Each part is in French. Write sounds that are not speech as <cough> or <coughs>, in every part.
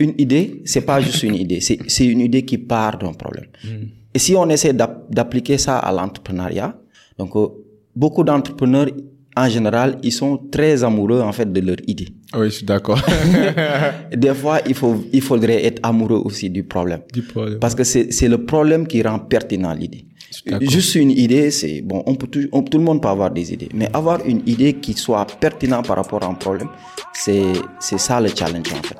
une idée, c'est pas juste une idée, c'est une idée qui part d'un problème. Et si on essaie d'appliquer ça à l'entrepreneuriat, donc euh, beaucoup d'entrepreneurs en général, ils sont très amoureux en fait de leur idée. Oui, je suis d'accord. <laughs> Des fois, il faut il faudrait être amoureux aussi du problème. Du problème. Parce que c'est c'est le problème qui rend pertinent l'idée. Juste une idée, c'est bon, on peut tout, tout le monde peut avoir des idées, mais avoir une idée qui soit pertinente par rapport à un problème, c'est c'est ça le challenge en fait.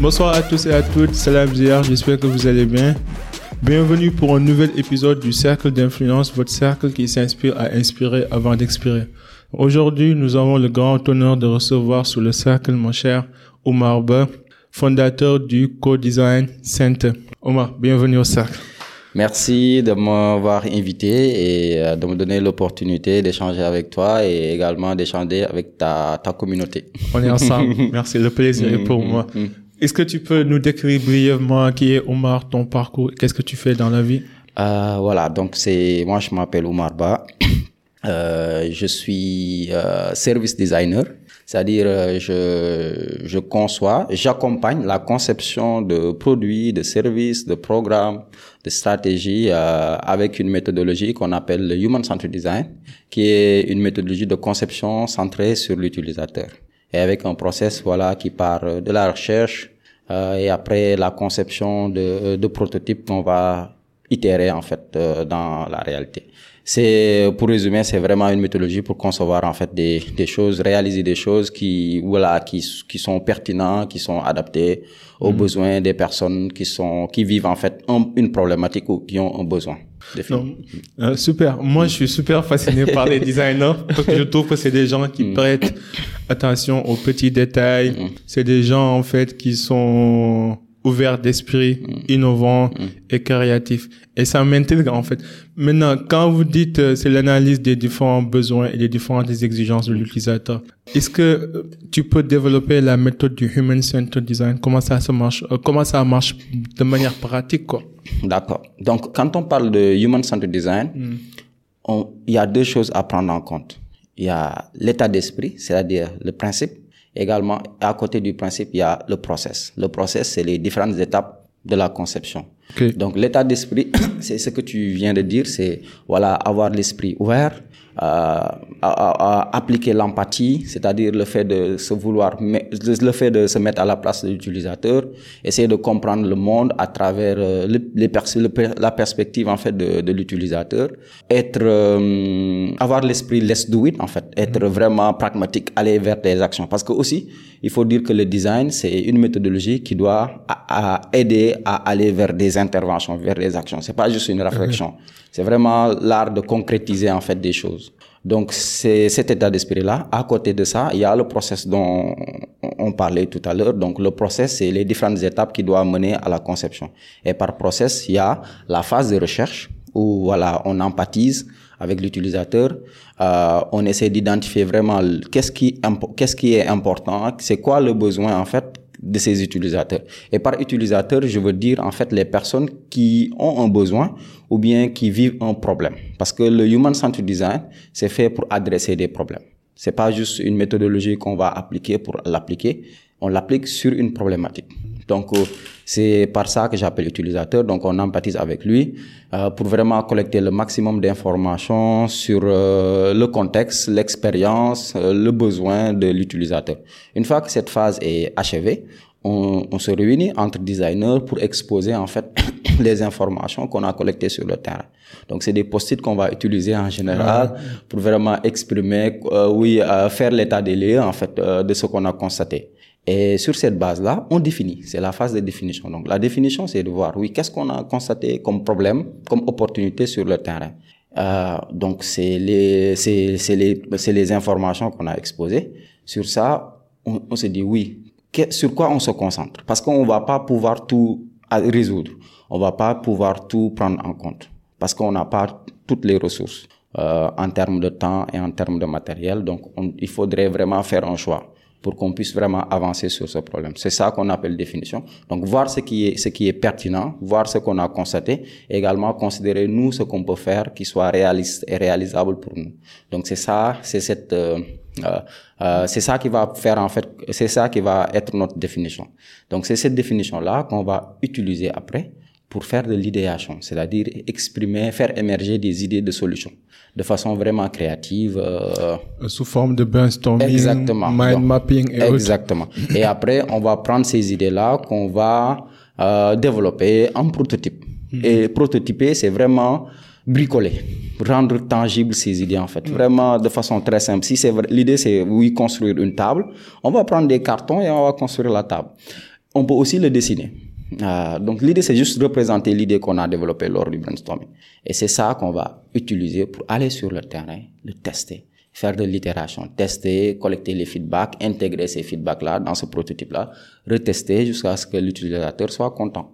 Bonsoir à tous et à toutes, salam Ziyar, j'espère que vous allez bien. Bienvenue pour un nouvel épisode du Cercle d'influence, votre cercle qui s'inspire à inspirer avant d'expirer. Aujourd'hui, nous avons le grand honneur de recevoir sous le cercle mon cher Omar Ba, fondateur du Co-Design Center. Omar, bienvenue au cercle. Merci de m'avoir invité et euh, de me donner l'opportunité d'échanger avec toi et également d'échanger avec ta, ta communauté. On est ensemble. <laughs> Merci, le plaisir est pour moi. Est-ce que tu peux nous décrire brièvement qui est Omar, ton parcours, qu'est-ce que tu fais dans la vie? Euh, Voilà, donc c'est moi je m'appelle Omar Ba, euh, je suis euh, service designer, c'est-à-dire euh, je je conçois, j'accompagne la conception de produits, de services, de programmes, de stratégies euh, avec une méthodologie qu'on appelle le Human Centered Design, qui est une méthodologie de conception centrée sur l'utilisateur et avec un process voilà qui part de la recherche euh, et après la conception de, de prototypes qu'on va itérer en fait euh, dans la réalité. C'est pour résumer, c'est vraiment une méthodologie pour concevoir en fait des, des choses, réaliser des choses qui voilà qui qui sont pertinentes, qui sont adaptées aux besoins des personnes qui sont qui vivent en fait une problématique ou qui ont un besoin. Non. Euh, super. Moi, je suis super fasciné par les <laughs> designers parce que je trouve que c'est des gens qui Mm. prêtent attention aux petits détails. Mm. C'est des gens, en fait, qui sont ouverts d'esprit, Mm. innovants et créatifs. Et ça m'intrigue, en fait. Maintenant, quand vous dites euh, c'est l'analyse des différents besoins et des différentes exigences de l'utilisateur, est-ce que euh, tu peux développer la méthode du Human Centered Design? Comment ça se marche? euh, comment ça marche de manière pratique, quoi? D'accord. Donc quand on parle de Human Centered Design, on- il y a deux choses à prendre en compte. Il y a l'état d'esprit, c'est-à-dire le principe. Également, à côté du principe, il y a le process. Le process, c'est les différentes étapes de la conception. Ok. Donc l'état d'esprit, <coughs> c'est ce que tu viens de dire, c'est voilà avoir l'esprit ouvert, à, à- à appliquer l'empathie, c'est-à-dire le fait de se vouloir, le fait de se mettre à la place de l'utilisateur, essayer de comprendre le monde à travers euh, le- les pers- la perspective en fait de, de l'utilisateur, être, euh, avoir l'esprit let's do it en fait, être vraiment pragmatique, aller vers des actions, parce que aussi il faut dire que le design c'est une méthodologie qui doit à aider à aller vers des interventions, vers des actions. C'est pas juste une réflexion. C'est vraiment l'art de concrétiser en fait des choses. Donc c'est cet état d'esprit-là. À côté de ça, il y a le process dont on parlait tout à l'heure. Donc le process, c'est les différentes étapes qui doivent mener à la conception. Et par process, il y a la phase de recherche où voilà, on empathise avec l'utilisateur. Euh, on essaie d'identifier vraiment qu'est-ce qui, qu'est-ce qui est important, c'est quoi le besoin en fait de ces utilisateurs. Et par utilisateur, je veux dire en fait les personnes qui ont un besoin ou bien qui vivent un problème. Parce que le Human Centered Design, c'est fait pour adresser des problèmes. C'est pas juste une méthodologie qu'on va appliquer pour l'appliquer. On l'applique sur une problématique. Donc, euh, c'est par ça que j'appelle utilisateur. Donc, on empathise avec lui euh, pour vraiment collecter le maximum d'informations sur euh, le contexte, l'expérience, euh, le besoin de l'utilisateur. Une fois que cette phase est achevée, on, on se réunit entre designers pour exposer en fait <coughs> les informations qu'on a collectées sur le terrain. Donc c'est des post-it qu'on va utiliser en général pour vraiment exprimer, euh, oui, euh, faire l'état des lieux en fait euh, de ce qu'on a constaté. Et sur cette base-là, on définit. C'est la phase de définition. Donc la définition, c'est de voir, oui, qu'est-ce qu'on a constaté comme problème, comme opportunité sur le terrain. Euh, donc c'est les, c'est, c'est les, c'est les informations qu'on a exposées. Sur ça, on, se dit oui. Sur quoi on se concentre? Parce qu'on va pas pouvoir tout résoudre. On va pas pouvoir tout prendre en compte parce qu'on n'a pas toutes les ressources euh, en termes de temps et en termes de matériel. Donc, on- il faudrait vraiment faire un choix. Pour qu'on puisse vraiment avancer sur ce problème. C'est ça qu'on appelle définition. Donc voir ce qui est ce qui est pertinent, voir ce qu'on a constaté, également considérer nous ce qu'on peut faire qui soit réaliste et réalisable pour nous. Donc c'est ça, c'est cette euh, euh, euh, c'est ça qui va faire en fait, c'est ça qui va être notre définition. Donc c'est cette définition là qu'on va utiliser après pour faire de l'idéation, c'est-à-dire exprimer, faire émerger des idées de solutions de façon vraiment créative. Euh, Sous forme de brainstorming, exactement. mind mapping et Exactement. et après, on va prendre ces idées-là qu'on va euh, développer en prototype. Mm-hmm. Et prototyper, c'est vraiment bricoler, rendre tangible ces idées en fait, mm-hmm. vraiment de façon très simple. Si c'est l'idée, c'est oui construire une table, on va prendre des cartons et on va construire la table. On peut aussi le dessiner. Euh, donc l'idée, c'est juste représenter l'idée qu'on a développée lors du brainstorming. Et c'est ça qu'on va utiliser pour aller sur le terrain, le tester, faire de l'itération, tester, collecter les feedbacks, intégrer ces feedbacks-là dans ce prototype-là, retester jusqu'à ce que l'utilisateur soit content.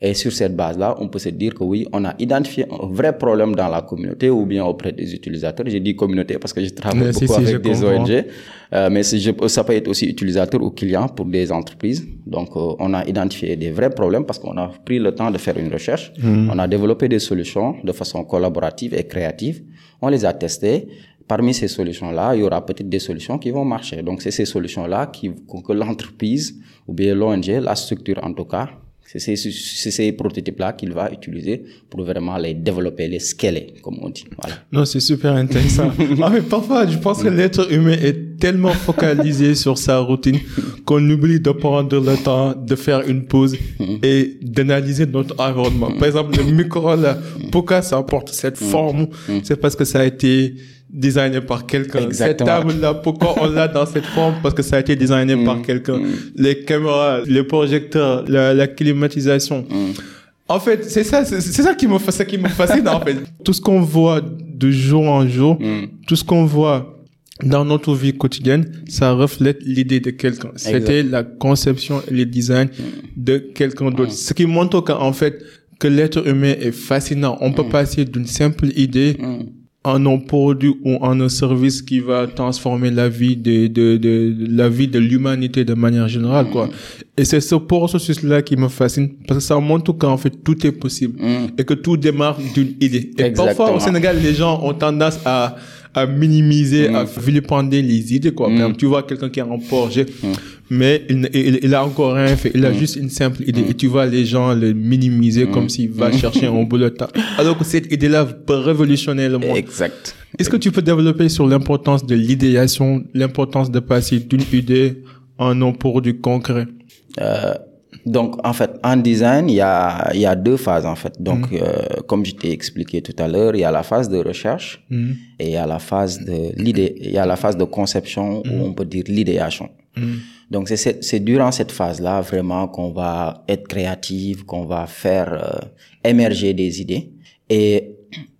Et sur cette base-là, on peut se dire que oui, on a identifié un vrai problème dans la communauté ou bien auprès des utilisateurs. J'ai dit communauté parce que je travaille beaucoup avec des ONG, euh, mais ça peut être aussi utilisateur ou client pour des entreprises. Donc, euh, on a identifié des vrais problèmes parce qu'on a pris le temps de faire une recherche. Hmm. On a développé des solutions de façon collaborative et créative. On les a testées. Parmi ces solutions-là, il y aura peut-être des solutions qui vont marcher. Donc, c'est ces solutions-là qui, que l'entreprise ou bien l'ONG, la structure en tout cas, c'est ces, prototypes-là qu'il va utiliser pour vraiment les développer, les scaler, comme on dit. Voilà. Non, c'est super intéressant. ah, mais parfois, je pense que l'être humain est tellement focalisé <laughs> sur sa routine qu'on oublie de prendre le temps de faire une pause et d'analyser notre environnement. Par exemple, le micro, là, pourquoi ça apporte cette mm. forme? C'est parce que ça a été designé par quelqu'un. Cette table-là, pourquoi on l'a dans cette forme? Parce que ça a été designé par mm. quelqu'un. Mm. Les caméras, les projecteurs, la, climatisation. Mm. En fait, c'est ça, c'est ça qui me, ça qui me fascine en fait. <laughs> Tout ce qu'on voit de jour en jour, tout ce qu'on voit dans notre vie quotidienne, ça reflète l'idée de quelqu'un. C'était la conception et le design de quelqu'un d'autre. Ce qui montre qu'en fait, que l'être humain est fascinant. On peut passer d'une simple idée en un produit ou en un service qui va transformer la vie de, de, de, la vie de l'humanité de manière générale, quoi. Et c'est ce processus-là qui me fascine parce que ça montre qu'en fait tout est possible mm. et que tout démarre d'une idée. Et parfois au Sénégal, les gens ont tendance à à minimiser, à mm. vilipender les idées, quoi. Mm. tu vois quelqu'un qui a un projet, mm. mais il, il, il, a encore rien fait. Il a juste une simple idée. Et tu vois les gens le minimiser comme s'il va chercher un boulot. Alors que cette idée-là peut révolutionner le monde. Exact. Est-ce que tu peux développer sur l'importance de l'idéation, l'importance de passer d'une idée en un produit concret? Euh, donc, en fait, en design, il y a, il y a deux phases, en fait. Donc, mm. euh, comme je t'ai expliqué tout à l'heure, il y a la phase de recherche mm. et il y a la phase de l'idée, il y a la phase de conception ou mm. on peut dire l'idéation. Donc, c'est durant cette phase-là vraiment qu'on va être créatif, qu'on va faire euh, émerger des idées. Et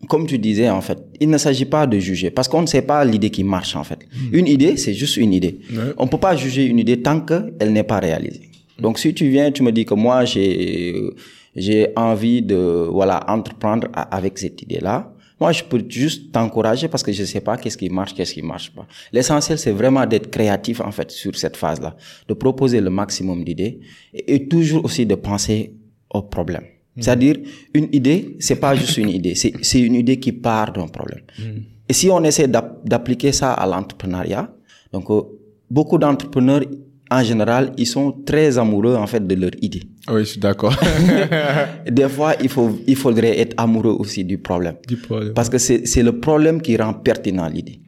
comme tu disais, en fait, il ne s'agit pas de juger parce qu'on ne sait pas l'idée qui marche, en fait. Une idée, c'est juste une idée. On peut pas juger une idée tant qu'elle n'est pas réalisée. Donc si tu viens, tu me dis que moi j'ai j'ai envie de voilà entreprendre avec cette idée-là. Moi, je peux juste t'encourager parce que je sais pas qu'est-ce qui marche, qu'est-ce qui marche pas. L'essentiel, c'est vraiment d'être créatif, en fait, sur cette phase-là. De proposer le maximum d'idées et, toujours aussi de penser au problème. Mm. C'est-à-dire, une idée, c'est pas juste une idée, c'est une idée qui part d'un problème. Mm. Et si on essaie d'appliquer ça à l'entrepreneuriat, donc, euh, beaucoup d'entrepreneurs en général, ils sont très amoureux en fait de leur idée. Oui, je suis d'accord. <laughs> Des fois, il faut, il faudrait être amoureux aussi du problème. Du problème. Parce que c'est, c'est le problème qui rend pertinent l'idée.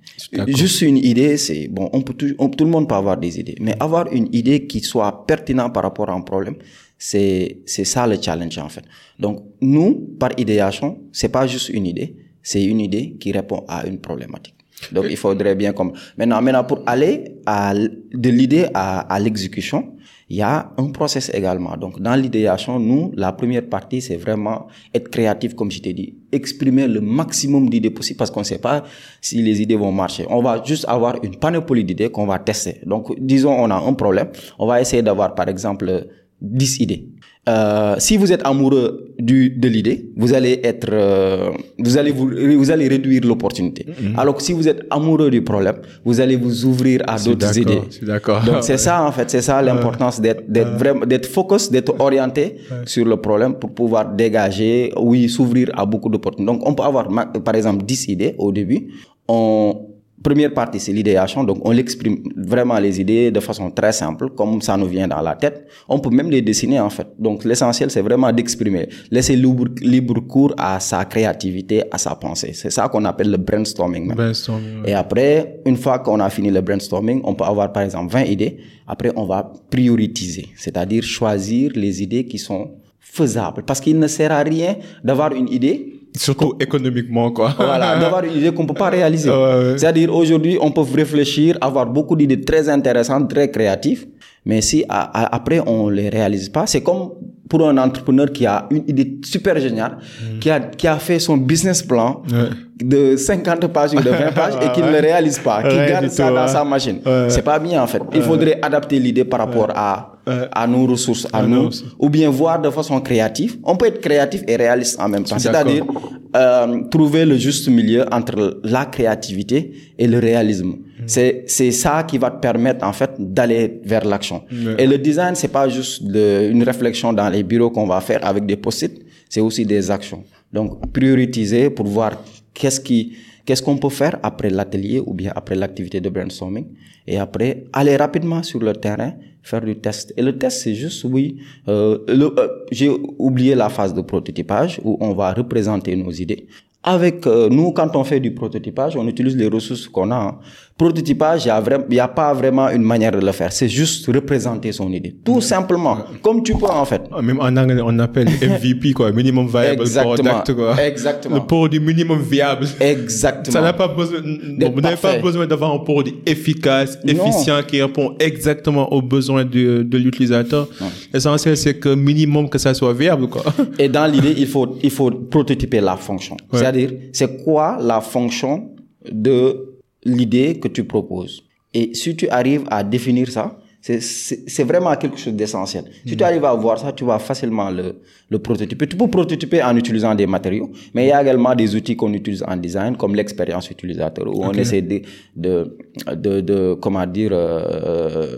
Juste une idée, c'est bon, on peut tout, tout le monde peut avoir des idées, mais avoir une idée qui soit pertinente par rapport à un problème, c'est, c'est ça le challenge en fait. Donc, nous, par idéation, c'est pas juste une idée, c'est une idée qui répond à une problématique. Donc, il faudrait bien comme, maintenant, maintenant, pour aller à, de l'idée à, à l'exécution, il y a un process également. Donc, dans l'idéation, nous, la première partie, c'est vraiment être créatif, comme je t'ai dit, exprimer le maximum d'idées possibles parce qu'on ne sait pas si les idées vont marcher. On va juste avoir une panoplie d'idées qu'on va tester. Donc, disons, on a un problème. On va essayer d'avoir, par exemple, 10 idées. Euh, si vous êtes amoureux du, de l'idée, vous allez être, euh, vous allez vous, vous allez réduire l'opportunité. Mhm. Alors que si vous êtes amoureux du problème, vous allez vous ouvrir à d'autres idées. je suis d'accord. Donc c'est ça en fait, c'est ça l'importance d'être, d'être vraiment, d'être focus, d'être orienté sur le problème pour pouvoir dégager, oui, s'ouvrir à beaucoup d'opportunités. Donc on peut avoir, par exemple, 10 idées au début. On, Première partie, c'est l'idéation. Donc, on l'exprime vraiment les idées de façon très simple, comme ça nous vient dans la tête. On peut même les dessiner, en fait. Donc, l'essentiel, c'est vraiment d'exprimer. Laisser libre, libre cours à sa créativité, à sa pensée. C'est ça qu'on appelle le brainstorming. même. Brainstorming, ouais. Et après, une fois qu'on a fini le brainstorming, on peut avoir, par exemple, 20 idées. Après, on va prioriser. C'est-à-dire choisir les idées qui sont faisables. Parce qu'il ne sert à rien d'avoir une idée Surtout économiquement, quoi. voilà, <laughs> d'avoir une idée qu'on peut pas réaliser. Ouais, ouais. C'est-à-dire aujourd'hui, on peut réfléchir, avoir beaucoup d'idées très intéressantes, très créatives, mais si après on les réalise pas, c'est comme pour un entrepreneur qui a une idée super géniale, qui a qui a fait son business plan Mm. De 50 pages ou de 20 <laughs> pages et qui ne le réalise pas, qui garde ça tout, dans ouais. sa machine. Ouais. C'est pas bien en fait. Il faudrait adapter l'idée par rapport à à nos ressources, à À nous, ou bien voir de façon créative. On peut être créatif et réaliste en même temps. C'est-à-dire euh, trouver le juste milieu entre la créativité et le réalisme. C'est c'est ça qui va te permettre en fait d'aller vers l'action. Et le design c'est pas juste de, une réflexion dans les bureaux qu'on va faire avec des post-it, c'est aussi des actions. Donc prioriser pour voir qu'est-ce qui qu'est-ce qu'on peut faire après l'atelier ou bien après l'activité de brainstorming et après aller rapidement sur le terrain faire du test et le test c'est juste oui euh, le- euh, j'ai oublié la phase de prototypage où on va représenter nos idées avec euh, nous quand on fait du prototypage on utilise les ressources qu'on a hein. Prototypage il y a a pas vraiment une manière de le faire c'est juste représenter son idée tout simplement comme tu peux en fait Même en anglais, on appelle <laughs> MVP, quoi. Minimum viable Exactement. product, quoi. Exactement. Le produit minimum viable. exactement Ça n'a pas besoin, vous n'avez pas besoin d'avoir un produit efficace, Non. efficient, qui répond exactement aux besoins de, de l'utilisateur. L'essentiel, c'est que minimum que ça soit viable, quoi. <laughs> Et dans l'idée, il faut, il faut prototyper la fonction. Ouais. C'est-à-dire, c'est quoi la fonction de l'idée que tu proposes. Et si tu arrives à définir ça, c'est- vraiment quelque chose d'essentiel. Si tu arrives à voir ça, tu vas facilement le, le prototyper. Tu peux prototyper en utilisant des matériaux, mais il y a également des outils qu'on utilise en design, comme l'expérience utilisateur, où on essaie de, de, de, de comment dire, euh,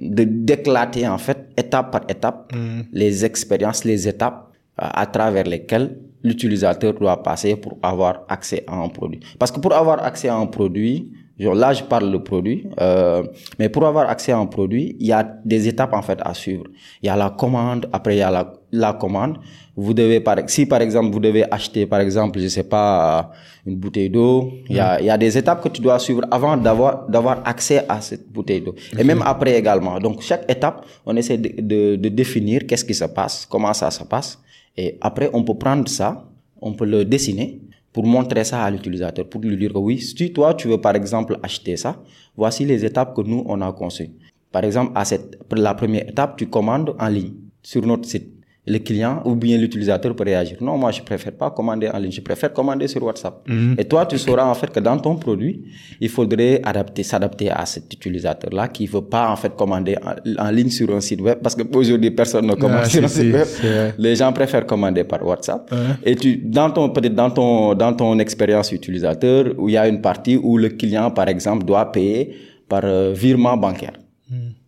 de d'éclater en fait, étape par étape, les expériences, les étapes à travers lesquelles l'utilisateur doit passer pour avoir accès à un produit. Parce que pour avoir accès à un produit, genre là je parle de produit, euh, mais pour avoir accès à un produit, il y a des étapes en fait à suivre. Il y a la commande, après il y a la, la commande. Vous devez par si par exemple vous devez acheter par exemple je sais pas une bouteille d'eau, il y a il y a des étapes que tu dois suivre avant d'avoir d'avoir accès à cette bouteille d'eau. Et même après également. Donc chaque étape, on essaie de, de, de définir qu'est-ce qui se passe, comment ça se passe. Et après, on peut prendre ça, on peut le dessiner pour montrer ça à l'utilisateur, pour lui dire que oui, si toi, tu veux par exemple acheter ça, voici les étapes que nous, on a conçues. Par exemple, à cette, la première étape, tu commandes en ligne sur notre site. Le client ou bien l'utilisateur peut réagir. Non, moi, je préfère pas commander en ligne, je préfère commander sur WhatsApp. Et toi, tu sauras en fait que dans ton produit, il faudrait adapter, s'adapter à cet utilisateur-là qui veut pas en fait commander en, en ligne sur un site web parce que aujourd'hui, personne ne commande Ah, sur un si, site si, web. Les gens préfèrent commander par WhatsApp. Et tu, dans ton, peut-être dans ton, dans ton expérience utilisateur, où il y a une partie où le client, par exemple, doit payer par euh, virement bancaire.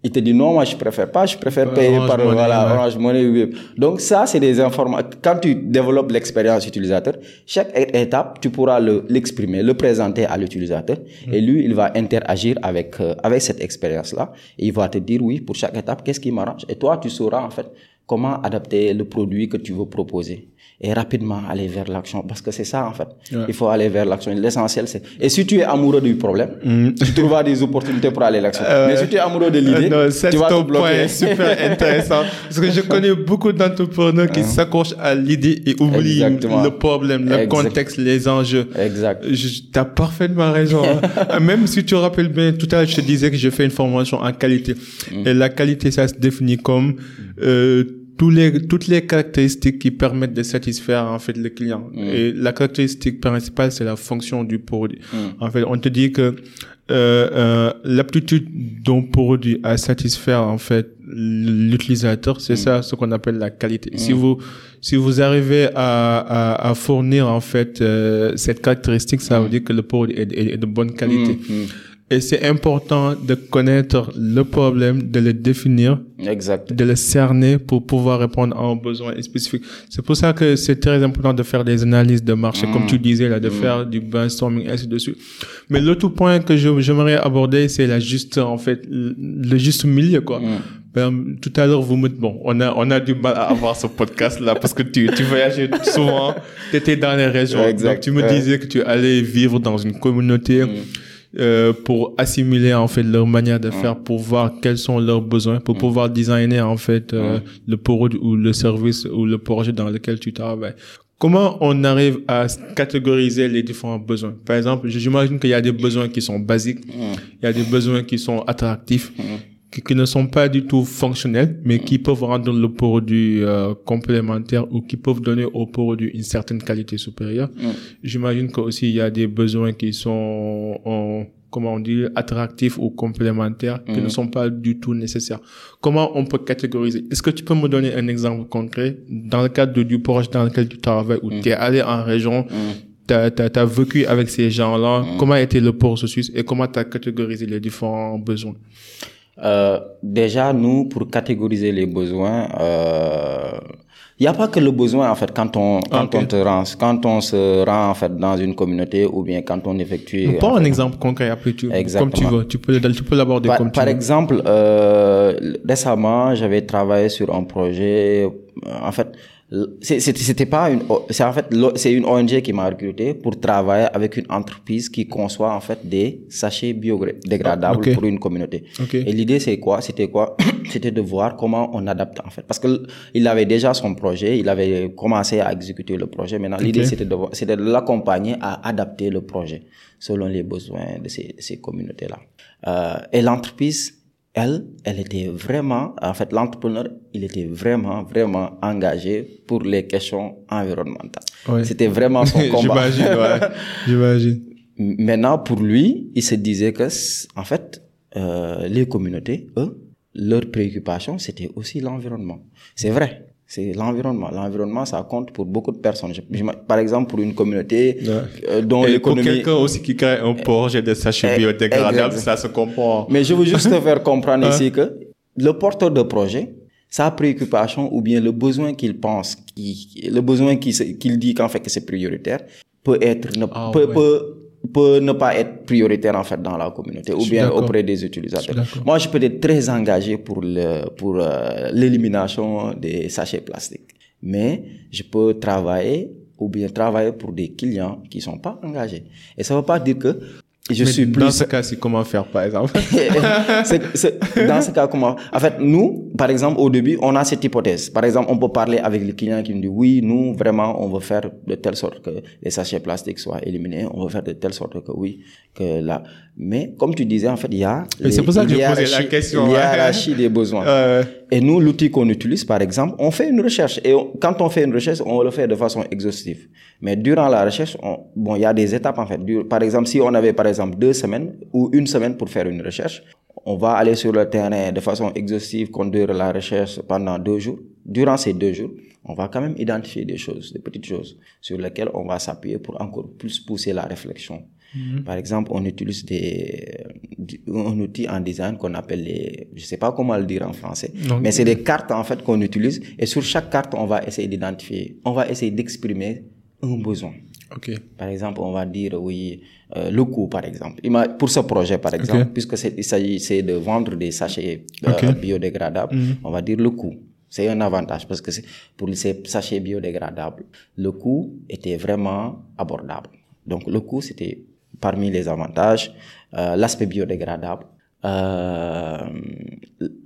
Il te dit non, moi je préfère pas, je préfère payer Orange par Money, voilà, ouais. Orange Money. Donc ça, c'est des informations. Quand tu développes l'expérience utilisateur, chaque étape, tu pourras le- l'exprimer, le présenter à l'utilisateur, et lui, il va interagir avec euh, avec cette expérience-là, et il va te dire oui pour chaque étape, qu'est-ce qui m'arrange, et toi, tu sauras en fait comment adapter le produit que tu veux proposer et rapidement aller vers l'action parce que c'est ça en fait Ouais. il faut aller vers l'action l'essentiel c'est et si tu es amoureux du problème Mm. <laughs> tu trouveras des opportunités pour aller à l'action mais si tu es amoureux de l'idée Euh, tu vas ton te bloquer point super <laughs> intéressant. Parce que je <laughs> connais beaucoup d'entrepreneurs qui s'accrochent à l'idée et oublient Exactement. le problème, le Exact. contexte, les enjeux. exact Tu as parfaitement raison. hein. Même si tu te rappelles bien, tout à l'heure, je te disais que je fais une formation en qualité. Mm. Et la qualité, ça se définit comme euh, tous les, toutes les caractéristiques qui permettent de satisfaire en fait le client. Mm. Et la caractéristique principale, c'est la fonction du produit. En fait, on te dit que euh, euh, l'aptitude d'un produit à satisfaire en fait l'utilisateur. C'est Mm. ça ce qu'on appelle la qualité. Si vous si vous arrivez à, à, à fournir en fait euh, cette caractéristique, ça Mm. veut dire que le produit est, est- est de bonne qualité. Et c'est important de connaître le problème, de le définir, Exact. de le cerner pour pouvoir répondre à un besoin spécifique. C'est pour ça que c'est très important de faire des analyses de marché, comme tu disais là, de faire du brainstorming, ainsi de suite. Mais l'autre point que j'aimerais aborder, c'est la juste, en fait, le juste milieu, quoi. Ben, tout à l'heure, vous me, bon, on a, on a du mal à avoir ce podcast là parce que tu, tu voyageais souvent, tu étais dans les régions. Exact, Donc, tu me disais que tu allais vivre dans une communauté euh, pour assimiler en fait leur manière de faire, pour voir quels sont leurs besoins, pour pouvoir designer en fait euh, le produit ou le service ou le projet dans lequel tu travailles. Comment on arrive à catégoriser les différents besoins? Par exemple, j'imagine qu'il y a des besoins qui sont basiques, il y a des besoins qui sont attractifs, qui, qui ne sont pas du tout fonctionnels, mais qui peuvent rendre le produit euh, complémentaire ou qui peuvent donner au produit une certaine qualité supérieure. J'imagine qu'aussi il y a des besoins qui sont, en- comment on dit, attractifs ou complémentaires, qui ne sont pas du tout nécessaires. Comment on peut catégoriser? Est-ce que tu peux me donner un exemple concret? Dans le cadre de- du projet dans lequel tu travailles, où tu es allé en région, t'as as, vécu avec ces gens-là, comment était le processus et comment tu as catégorisé les différents besoins? Euh, déjà, nous, pour catégoriser les besoins, il n'y a pas que le besoin en fait quand on quand on te rend quand on se rend en fait dans une communauté ou bien quand on effectue. En un fait, exemple concret après tu, comme tu Exactement. veux. Tu peux, tu peux l'aborder Par, comme tu par veux. exemple, euh, récemment, j'avais travaillé sur un projet. euh, En fait, c'était pas une. O- C'est en fait c'est une ONG qui m'a recruté pour travailler avec une entreprise qui conçoit en fait des sachets biodégradables Ok. pour une communauté. Et l'idée c'est quoi? C'était quoi? <coughs> C'était de voir comment on adapte en fait, parce que il avait déjà son projet, il avait commencé à exécuter le projet. Maintenant, l'idée c'était de c'était de l'accompagner à adapter le projet selon les besoins de ces, ces communautés-là. Euh, et l'entreprise, elle, elle était vraiment, en fait, l'entrepreneur, il était vraiment, vraiment engagé pour les questions environnementales. C'était vraiment son <laughs> combat. J'imagine, ouais. <laughs> J'imagine. Maintenant, pour lui, il se disait que, en fait, euh, les communautés, eux, leur préoccupation, c'était aussi l'environnement. C'est vrai, c'est l'environnement. L'environnement, ça compte pour beaucoup de personnes. Je- je- par exemple, pour une communauté euh, dont Et pour l'économie... quelqu'un aussi qui crée un projet de sachets Eh, biodégradables, exact. ça se comprend. Mais je veux juste te faire comprendre ici que le porteur de projet, sa préoccupation ou bien le besoin qu'il pense, qui, le besoin qu'il dit qu'en fait que c'est prioritaire, peut être, ne, Ah, peut, ouais. peut, peut ne pas être prioritaire en fait dans la communauté ou bien auprès des utilisateurs. Moi, je peux être très engagé pour le, pour euh, l'élimination des sachets plastiques. Mais je peux travailler ou bien travailler pour des clients qui sont pas engagés. Et ça veut pas dire que je Mais suis dans plus ce cas-ci, comment faire, par exemple? <laughs> C'est- c'est- dans ce cas, comment? En fait, nous, par exemple, au début, on a cette hypothèse. Par exemple, on peut parler avec le client qui nous dit oui, nous, vraiment, on veut faire de telle sorte que les sachets plastiques soient éliminés. On veut faire de telle sorte que oui, que là. Mais comme tu disais, en fait, il y a c'est pour ça que j'ai posé la question, ouais. hiérarchie des besoins. <laughs> Euh, Et nous, l'outil qu'on utilise, par exemple, on fait une recherche. Et on- quand on fait une recherche, on le fait de façon exhaustive. Mais durant la recherche, on- bon, il y a des étapes, en fait. Par exemple, si on avait, par exemple, deux semaines ou une semaine pour faire une recherche, on va aller sur le terrain de façon exhaustive, conduire la recherche pendant deux jours. Durant ces deux jours, on va quand même identifier des choses, des petites choses sur lesquelles on va s'appuyer pour encore plus pousser la réflexion. Par exemple, on utilise des, un outil en design qu'on appelle les, je sais pas comment le dire en français, Non. mais c'est des cartes en fait qu'on utilise et sur chaque carte, on va essayer d'identifier, on va essayer d'exprimer un besoin. Par exemple, on va dire oui, euh, le coût par exemple. Pour ce projet par exemple, puisque c'est- il s'agissait de vendre des sachets euh, biodégradables, on va dire le coût. C'est un avantage parce que pour ces sachets biodégradables, le coût était vraiment abordable. Donc le coût, c'était parmi les avantages, euh, l'aspect biodégradable, euh,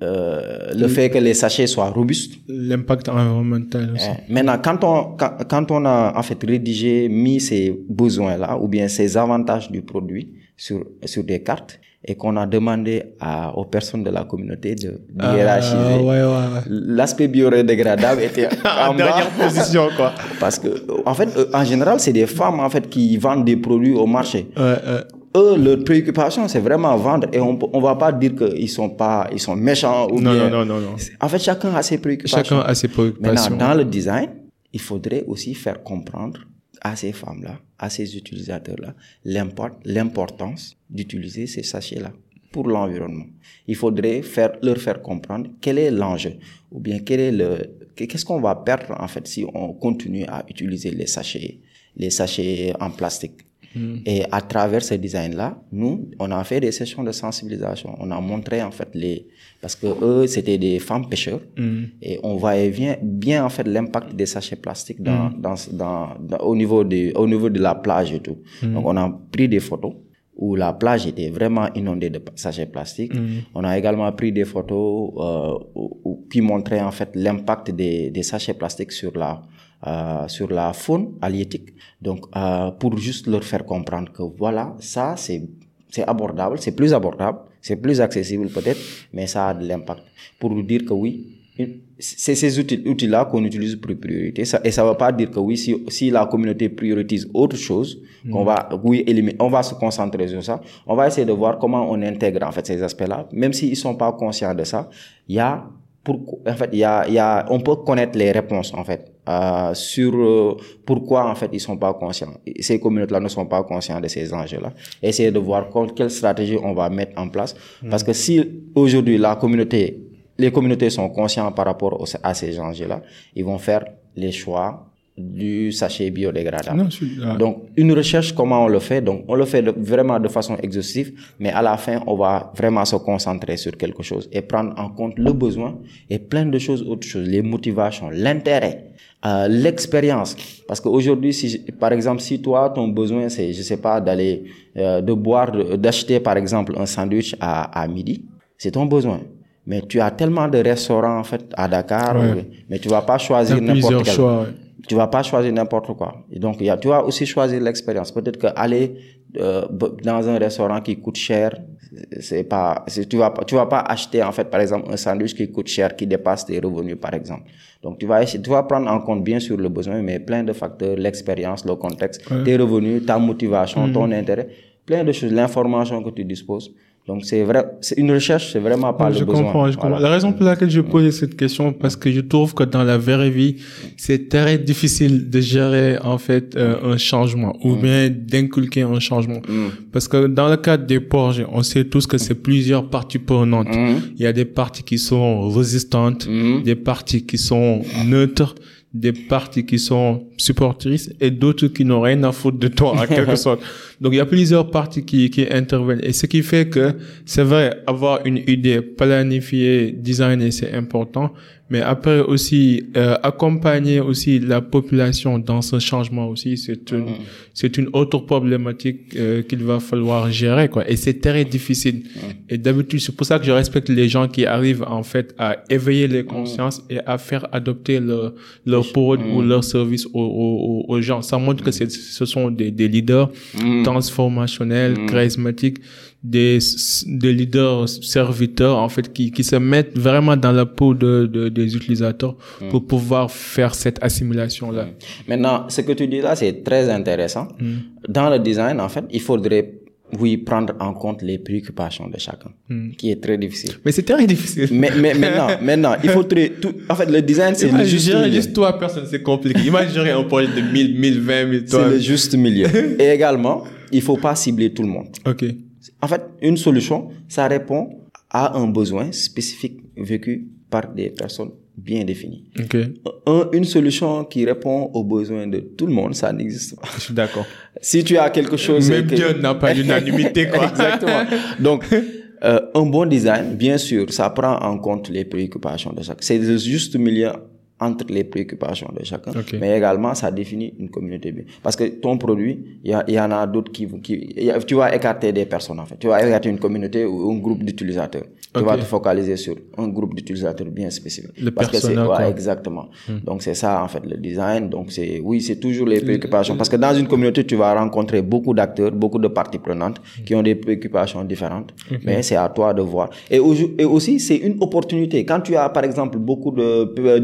euh, le fait que les sachets soient robustes, L'impact environnemental aussi. eh, Maintenant, quand on, quand, quand on a en fait rédigé, mis ces besoins-là ou bien ces avantages du produit sur, sur des cartes et qu'on a demandé à, aux personnes de la communauté de, Ah, hiérarchiser, ouais, ouais, ouais. l'aspect biodégradable était <laughs> en dernière bas. position, quoi. Parce que, en fait, euh, en général, c'est des femmes en fait qui vendent des produits au marché. Ouais, ouais. eux, leur préoccupation, c'est vraiment vendre. Et on on va pas dire qu'ils sont pas, ils sont méchants ou Non, bien. non, non, non, non. En fait, chacun a ses préoccupations. Chacun a ses préoccupations. Maintenant, dans le design, il faudrait aussi faire comprendre à ces femmes-là, à ces utilisateurs-là, l'import- l'importance d'utiliser ces sachets-là pour l'environnement. Il faudrait faire, leur faire comprendre quel est l'enjeu ou bien quel est le, qu'est-ce qu'on va perdre en fait si on continue à utiliser les sachets, les sachets en plastique. Et à travers ce design-là, nous, on a fait des sessions de sensibilisation. On a montré en fait les, parce que eux, c'était des femmes pêcheurs, et on voyait bien, bien en fait l'impact des sachets plastiques dans, dans, dans, dans- au niveau de, au niveau de la plage et tout. Donc on a pris des photos où la plage était vraiment inondée de sachets plastiques. On a également pris des photos euh, où- où- qui montraient en fait l'impact des, des sachets plastiques sur la euh, sur la faune halieutique. Donc euh, pour juste leur faire comprendre que voilà, ça c'est c'est abordable, c'est plus abordable, c'est plus accessible peut-être, mais ça a de l'impact. Pour nous dire que oui, c'est ces outils- outils-là qu'on utilise pour priorité. Ça, et ça ne veut pas dire que oui, si, si la communauté priorise autre chose, qu'on va, oui, éliminer, on va se concentrer sur ça. On va essayer de voir comment on intègre en fait ces aspects-là. Même s'ils ne sont pas conscients de ça, il y a, pour, en fait, il y a, il y a, on peut connaître les réponses en fait euh, sur euh, pourquoi en fait ils sont pas conscients. Ces communautés-là ne sont pas conscients de ces enjeux-là. Essayer de voir quelle stratégie on va mettre en place. Parce que si aujourd'hui la communauté, les communautés sont conscientes par rapport au- à ces enjeux-là, ils vont faire les choix du sachet biodégradable. Non, ah. Donc, une recherche, comment on le fait? Donc, on le fait de- vraiment de façon exhaustive, mais à la fin, on va vraiment se concentrer sur quelque chose et prendre en compte le besoin et plein de choses, autres choses, les motivations, l'intérêt, euh, l'expérience. Parce qu'aujourd'hui, si, par exemple, si toi, ton besoin, c'est, je sais pas, d'aller, euh, de boire, d'acheter, par exemple, un sandwich à, à midi, c'est ton besoin. Mais tu as tellement de restaurants, en fait, à Dakar, Ouais. mais tu vas pas choisir n'importe quel choix, ouais. Tu vas pas choisir n'importe quoi. Et donc, il y a, tu vas aussi choisir l'expérience. Peut-être que aller euh, dans un restaurant qui coûte cher, c'est pas, tu vas pas, tu vas pas acheter en fait, par exemple, un sandwich qui coûte cher, qui dépasse tes revenus, par exemple. Donc, tu vas essayer, tu vas prendre en compte bien sûr le besoin, mais plein de facteurs, l'expérience, le contexte, tes revenus, ta motivation, ton intérêt, plein de choses, l'information que tu disposes. Donc, c'est vrai, c'est une recherche, c'est vraiment pas je le besoin. comprends, je Voilà. comprends. La raison pour laquelle je pose cette question, parce que je trouve que dans la vraie vie, c'est très difficile de gérer en fait euh, un changement ou bien d'inculquer un changement. Parce que dans le cadre des projets, on sait tous que c'est plusieurs parties prenantes. Il y a des parties qui sont résistantes, des parties qui sont neutres, des parties qui sont supportrices et d'autres qui n'ont rien à foutre de toi en <laughs> quelque sorte. Donc il y a plusieurs parties qui, qui interviennent. Et ce qui fait que c'est vrai avoir une idée planifiée, designée, c'est important, mais après aussi euh, accompagner aussi la population dans ce changement aussi, c'est une c'est une autre problématique euh, qu'il va falloir gérer quoi. Et c'est très difficile. Et d'habitude c'est pour ça que je respecte les gens qui arrivent en fait à éveiller les consciences et à faire adopter leur leur produit ou leur service aux, aux, aux gens. Ça montre que ce sont des, des leaders transformationnels, charismatiques, des, des leaders serviteurs, en fait, qui, qui se mettent vraiment dans la peau de, de- des utilisateurs pour pouvoir faire cette assimilation-là. Maintenant, ce que tu dis là, c'est très intéressant. Dans le design, en fait, il faudrait, oui, prendre en compte les préoccupations de chacun, qui est très difficile. Mais c'est très difficile. Mais, mais maintenant, <laughs> maintenant, il faudrait tout, en fait, le design, c'est le juste milieu. juste toi, personne, c'est compliqué. Imagine un projet de 1000, 1020 000 toi. C'est le juste milieu. <laughs> Et également, il faut pas cibler tout le monde. Ok. En fait, une solution, ça répond à un besoin spécifique vécu par des personnes bien définies. Ok. Un- une solution qui répond aux besoins de tout le monde, ça n'existe pas. Je suis d'accord. Si tu as quelque chose... Même que- Dieu n'a pas l'unanimité, quoi. <laughs> Exactement. Donc, euh, un bon design, bien sûr, ça prend en compte les préoccupations de chacun. C'est le juste milieu entre les préoccupations de chacun, mais également ça définit une communauté bien. Parce que ton produit, il y, en a d'autres qui, qui il y a- tu vas écarter des personnes en fait. Tu vas écarter une communauté ou un groupe d'utilisateurs. Tu vas te focaliser sur un groupe d'utilisateurs bien spécifique. Le Parce que c'est persona, ouais, quoi. exactement. Donc c'est ça en fait le design. Donc c'est oui, c'est toujours les préoccupations parce que dans une communauté tu vas rencontrer beaucoup d'acteurs, beaucoup de parties prenantes qui ont des préoccupations différentes. Mais c'est à toi de voir. Et, au- et aussi c'est une opportunité quand tu as par exemple beaucoup de euh,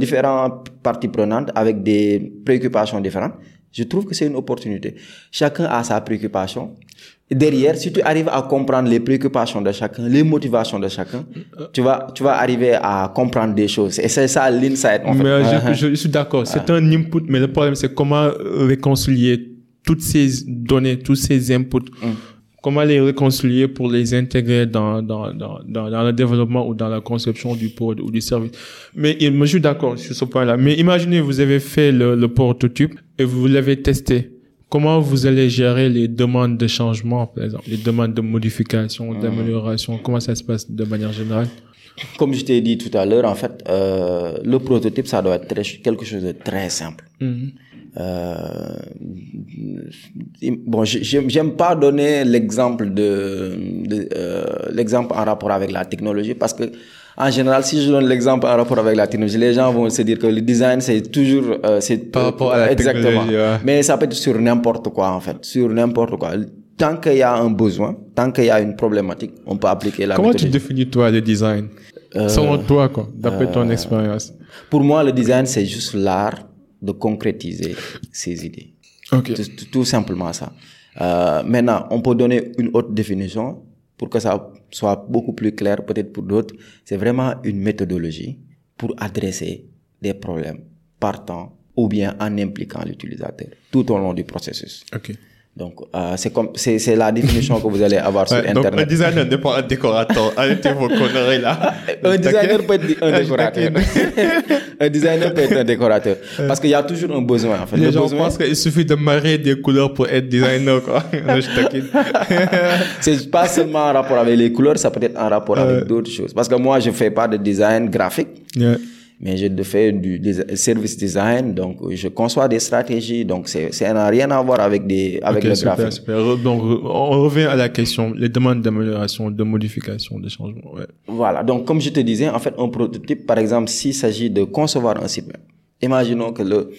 différentes parties prenantes avec des préoccupations différentes. Je trouve que c'est une opportunité. Chacun a sa préoccupation. Et derrière, si tu arrives à comprendre les préoccupations de chacun, les motivations de chacun, tu vas, tu vas arriver à comprendre des choses. Et c'est ça l'insight. En fait. Mais je, <laughs> suis d'accord. C'est un input, mais le problème, c'est comment réconcilier toutes ces données, tous ces inputs. Comment les réconcilier pour les intégrer dans, dans, dans, dans, dans le développement ou dans la conception du produit ou du service. Mais je suis d'accord sur ce point-là. Mais imaginez, vous avez fait le, le prototype et vous l'avez testé. Comment vous allez gérer les demandes de changement, par exemple, les demandes de modification, d'amélioration Comment ça se passe de manière générale? Comme je t'ai dit tout à l'heure, en fait, euh, le prototype, ça doit être très, quelque chose de très simple. Euh, bon, j'aime pas donner l'exemple de, de euh, l'exemple en rapport avec la technologie parce que en général, si je donne l'exemple en rapport avec la technologie, les gens vont se dire que le design c'est toujours euh, c'est par rapport à la exactement. technologie. ouais. Mais ça peut être sur n'importe quoi en fait, sur n'importe quoi. Tant qu'il y a un besoin, tant qu'il y a une problématique, on peut appliquer la Comment tu définis toi le design? Selon toi, quoi, d'après ton expérience. Pour moi, le design c'est juste l'art de concrétiser ses idées. Ok. Tout, simplement ça. Euh, maintenant, on peut donner une autre définition pour que ça soit beaucoup plus clair, peut-être pour d'autres. C'est vraiment une méthodologie pour adresser des problèmes partant ou bien en impliquant l'utilisateur tout au long du processus. Donc, euh, c'est comme, c'est, c'est la définition que vous allez avoir <laughs> sur Ouais, donc un Internet. designer n'est pas un décorateur. Arrêtez vos conneries là. <laughs> Un designer peut être un décorateur. <laughs> un designer peut être un décorateur. Parce qu'il y a toujours un besoin, en fait. Les Le gens besoin, pensent qu'il suffit de marier des couleurs pour être designer, quoi. Non, je taquine. C'est pas seulement en rapport avec les couleurs, ça peut être en rapport avec d'autres choses. Parce que moi, je fais pas de design graphique, Yeah. Mais je fais du service design, donc je conçois des stratégies, donc c'est, ça n'a rien à voir avec des, avec Ok, le super, graphisme. super. Re- Donc, on revient à la question, les demandes d'amélioration, de modification, de changement. Ouais. Voilà. Donc, comme je te disais, en fait, un prototype, par exemple, s'il s'agit de concevoir un site web, imaginons que le,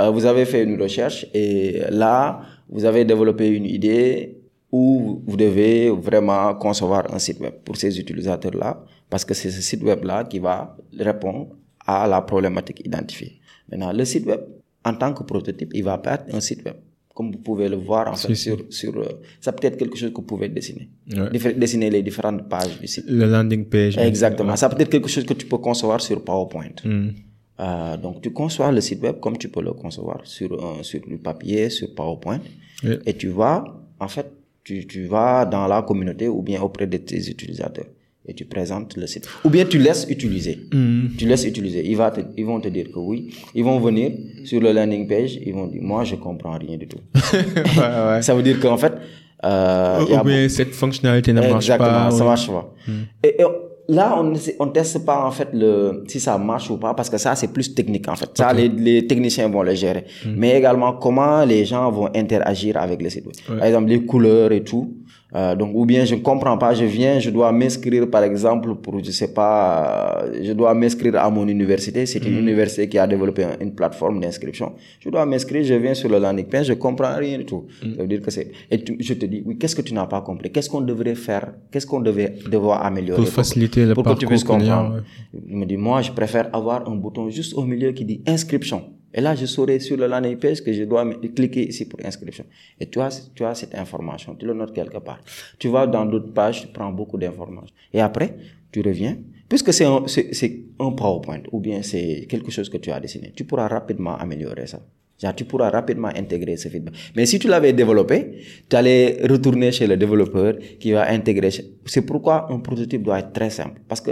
euh, vous avez fait une recherche et là, vous avez développé une idée où vous devez vraiment concevoir un site web pour ces utilisateurs-là, parce que c'est ce site web-là qui va répondre à la problématique identifiée. Maintenant, le site web, en tant que prototype, il va pas être un site web. Comme vous pouvez le voir, en fait, sur, sur, euh, ça peut être quelque chose que vous pouvez dessiner. Ouais. Dessiner les différentes pages du site. Le landing page. Exactement. Ça peut être quelque chose que tu peux concevoir sur PowerPoint. Hmm. Euh, donc, tu conçois le site web comme tu peux le concevoir sur, un, sur du papier, sur PowerPoint. Et tu vas, en fait, tu, tu vas dans la communauté ou bien auprès de tes utilisateurs et tu présentes le site. Ou bien tu laisses utiliser. Tu laisses utiliser. Ils, va te- ils vont te dire que oui. Ils vont venir sur le landing page. Ils vont dire, moi, je comprends rien du tout. <laughs> ouais, ouais. Ça veut dire qu'en fait, euh, Ou bien cette fonctionnalité ne marche Exactement, pas. ça ouais. marche pas. Et, et là, on ne on teste pas en fait le si ça marche ou pas parce que ça c'est plus technique en fait. Ça les, les techniciens vont le gérer. Mais également comment les gens vont interagir avec le site. Par exemple les couleurs et tout. Euh, donc ou bien je ne comprends pas, je viens, je dois m'inscrire par exemple pour je sais pas, je dois m'inscrire à mon université. C'est une université qui a développé un- une plateforme d'inscription. Je dois m'inscrire, je viens sur le landing page, je comprends rien du tout. Ça veut dire que c'est et tu- je te dis oui, qu'est-ce que tu n'as pas compris? Qu'est-ce qu'on devrait faire? Qu'est-ce qu'on devait devoir améliorer? Pour faciliter le pour que tu parcours puisses client, comprendre. Il me dit, moi, je préfère avoir un bouton juste au milieu qui dit inscription. Et là, je saurai sur le landing page que je dois cliquer ici pour inscription. Et tu as, tu as cette information, tu le notes quelque part. Tu vas dans d'autres pages, tu prends beaucoup d'informations. Et après, tu reviens. Puisque c'est un, un PowerPoint ou bien c'est quelque chose que tu as dessiné, tu pourras rapidement améliorer ça. Tu pourras rapidement intégrer ce feedback. Mais si tu l'avais développé, tu allais retourner chez le développeur qui va intégrer. C'est pourquoi un prototype doit être très simple. Parce que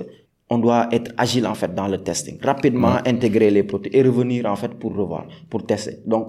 on doit être agile en fait dans le testing. Rapidement intégrer les prototypes et revenir en fait pour revoir, pour tester. Donc,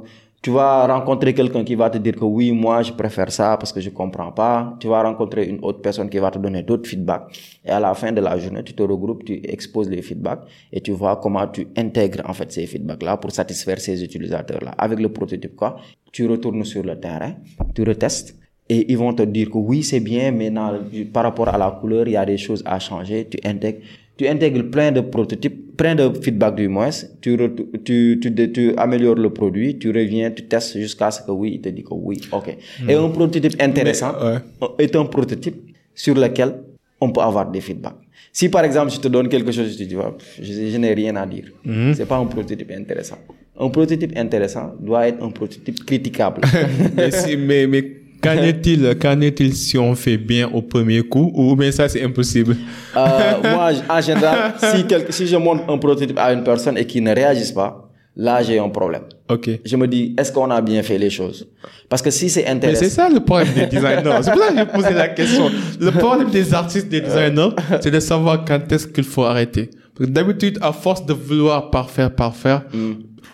tu vas rencontrer quelqu'un qui va te dire que oui, moi, je préfère ça parce que je comprends pas. Tu vas rencontrer une autre personne qui va te donner d'autres feedbacks. Et à la fin de la journée, tu te regroupes, tu exposes les feedbacks et tu vois comment tu intègres en fait ces feedbacks-là pour satisfaire ces utilisateurs-là. Avec le prototype, quoi, tu retournes sur le terrain, tu retestes et ils vont te dire que oui, c'est bien, mais dans- par rapport à la couleur, il y a des choses à changer. Tu intègres, tu intègres plein de prototypes, plein de feedback du moins. Tu, tu, tu, tu, améliores le produit, tu reviens, tu testes jusqu'à ce que oui, il te dit que oui, ok. Et un prototype intéressant Mais, est un prototype sur lequel on peut avoir des feedbacks. Si par exemple, je te donne quelque chose, tu te dis, je, je n'ai rien à dire. C'est pas un prototype intéressant. Un prototype intéressant doit être un prototype critiquable. <laughs> mais, si, mais, mais qu'en est-il, qu'en est-il si on fait bien au premier coup ou bien ça c'est impossible? Euh, Moi, en général, si, si je montre un prototype à une personne et qu'il ne réagisse pas, là j'ai un problème. Ok. Je me dis, est-ce qu'on a bien fait les choses? Parce que si c'est intéressant... Mais c'est ça le problème des designers. c'est pour ça que j'ai posé la question. Le problème des artistes, des designers, c'est de savoir quand est-ce qu'il faut arrêter. D'habitude, à force de vouloir parfaire, parfaire, mm.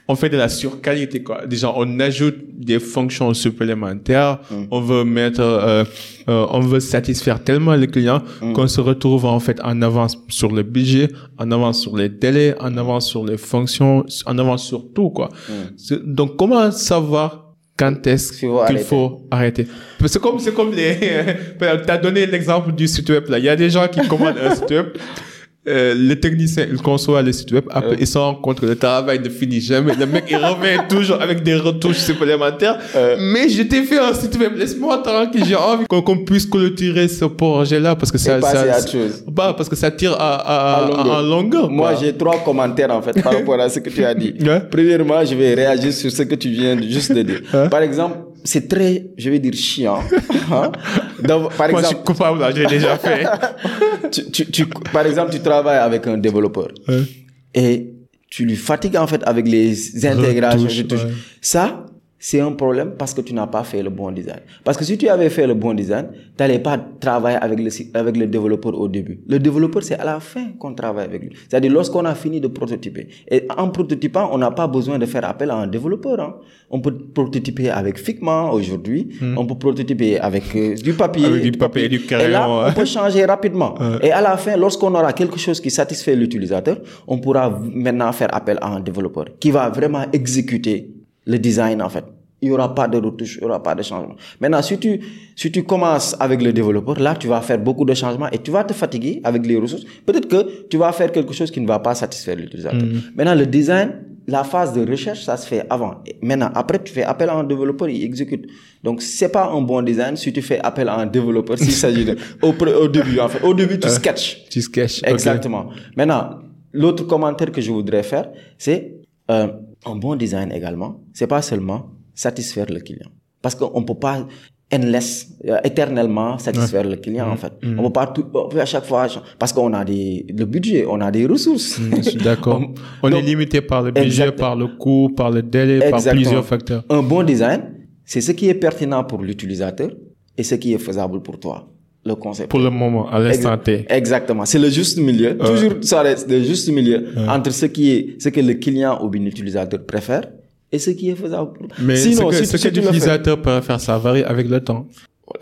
On fait de la surqualité, quoi. Déjà, on ajoute des fonctions supplémentaires. Mm. On veut mettre, euh, euh, on veut satisfaire tellement les clients mm. qu'on se retrouve en fait en avance sur le budget, en avance sur les délais, en avance sur les fonctions, en avance sur tout, quoi. Donc, comment savoir quand est-ce qu'il faut arrêter C'est comme, c'est comme les, <laughs> t'as donné l'exemple du site web là. Il y a des gens qui commandent un site web euh, le technicien, il conçoit le site web, après, il se rend compte que le travail ne finit jamais. Le mec, il revient toujours avec des retouches supplémentaires. Mais je t'ai fait un site web, laisse-moi tranquille, j'ai envie qu'on puisse clôturer ce projet-là parce que ça, ça, Bah, parce que ça tire à, à, à, longueur. Moi, j'ai trois commentaires, en fait, par rapport à ce que tu as dit. <laughs> Premièrement, je vais réagir sur ce que tu viens juste de dire. Par exemple, c'est très, je vais dire, chiant. Hein? <laughs> par Moi, je suis coupable, j'ai déjà fait. <laughs> tu, tu, par exemple, tu travailles avec un développeur et tu lui fatigues en fait avec les intégrations. Ça, c'est un problème parce que tu n'as pas fait le bon design. Parce que si tu avais fait le bon design, tu n'allais pas travailler avec le, avec le développeur au début. Le développeur, c'est à la fin qu'on travaille avec lui. C'est-à-dire lorsqu'on a fini de prototyper. Et en prototypant, on n'a pas besoin de faire appel à un développeur. Hein. On peut prototyper avec Figma aujourd'hui. Hmm. On peut prototyper avec euh, du papier. Avec du papier et du crayon. Et là, on peut changer rapidement. <laughs> Et à la fin, lorsqu'on aura quelque chose qui satisfait l'utilisateur, on pourra maintenant faire appel à un développeur qui va vraiment exécuter le design en fait. Il n'y aura pas de retouche, il n'y aura pas de changement. Maintenant, si tu, si tu commences avec le développeur, là, tu vas faire beaucoup de changements et tu vas te fatiguer avec les ressources. Peut-être que tu vas faire quelque chose qui ne va pas satisfaire l'utilisateur. Mm. Maintenant, le design, la phase de recherche, ça se fait avant. maintenant, après, tu fais appel à un développeur, il exécute. Donc, c'est pas un bon design si tu fais appel à un développeur, s'il s'agit de, <laughs> au, au, début, en fait. Au début, tu euh, sketches. Tu sketches. Exactement. Maintenant, l'autre commentaire que je voudrais faire, c'est, euh, un bon design également, c'est pas seulement satisfaire le client. Parce qu'on ne peut pas endless, euh, éternellement satisfaire le client, en mm. fait. Mm. On peut pas tout, à chaque fois, parce qu'on a des, le budget, on a des ressources. Mm, d'accord. <laughs> on, est limité par le budget, par le coût, par le délai, par plusieurs facteurs. Un bon design, c'est ce qui est pertinent pour l'utilisateur et ce qui est faisable pour toi. Le concept. Pour le moment, à l'instant T. Exactement. C'est le juste milieu. Toujours, ça reste le juste milieu entre ce qui est, ce que le client ou l'utilisateur préfère et ce qui est faisable. Mais Sinon, ce que, si, l'utilisateur peut faire, ça varie avec le temps.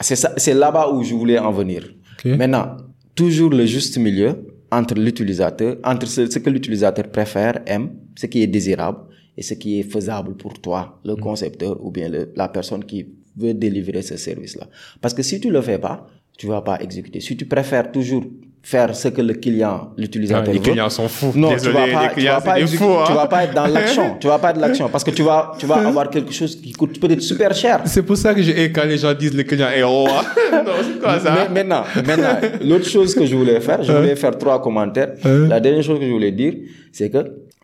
C'est ça, c'est là-bas où je voulais en venir. Maintenant, toujours le juste milieu entre l'utilisateur, entre ce, que l'utilisateur préfère, aime, ce qui est désirable et ce qui est faisable pour toi, le mm. concepteur ou bien la personne qui veut délivrer ce service-là. Parce que si tu le fais pas, tu vas pas exécuter. Si tu préfères toujours faire ce que le client, l'utilisateur veut. Les clients sont fous. Non, tu vas pas, tu vas pas, fous, tu vas pas être dans l'action. <laughs> tu vas pas être l'action parce que tu vas, tu vas <laughs> avoir quelque chose qui coûte peut-être super cher. C'est pour ça que j'ai quand les gens disent le client est <laughs> roi. non, c'est quoi ça? Mais maintenant, maintenant, l'autre chose que je voulais faire, je voulais faire trois commentaires. La dernière chose que je voulais dire, c'est que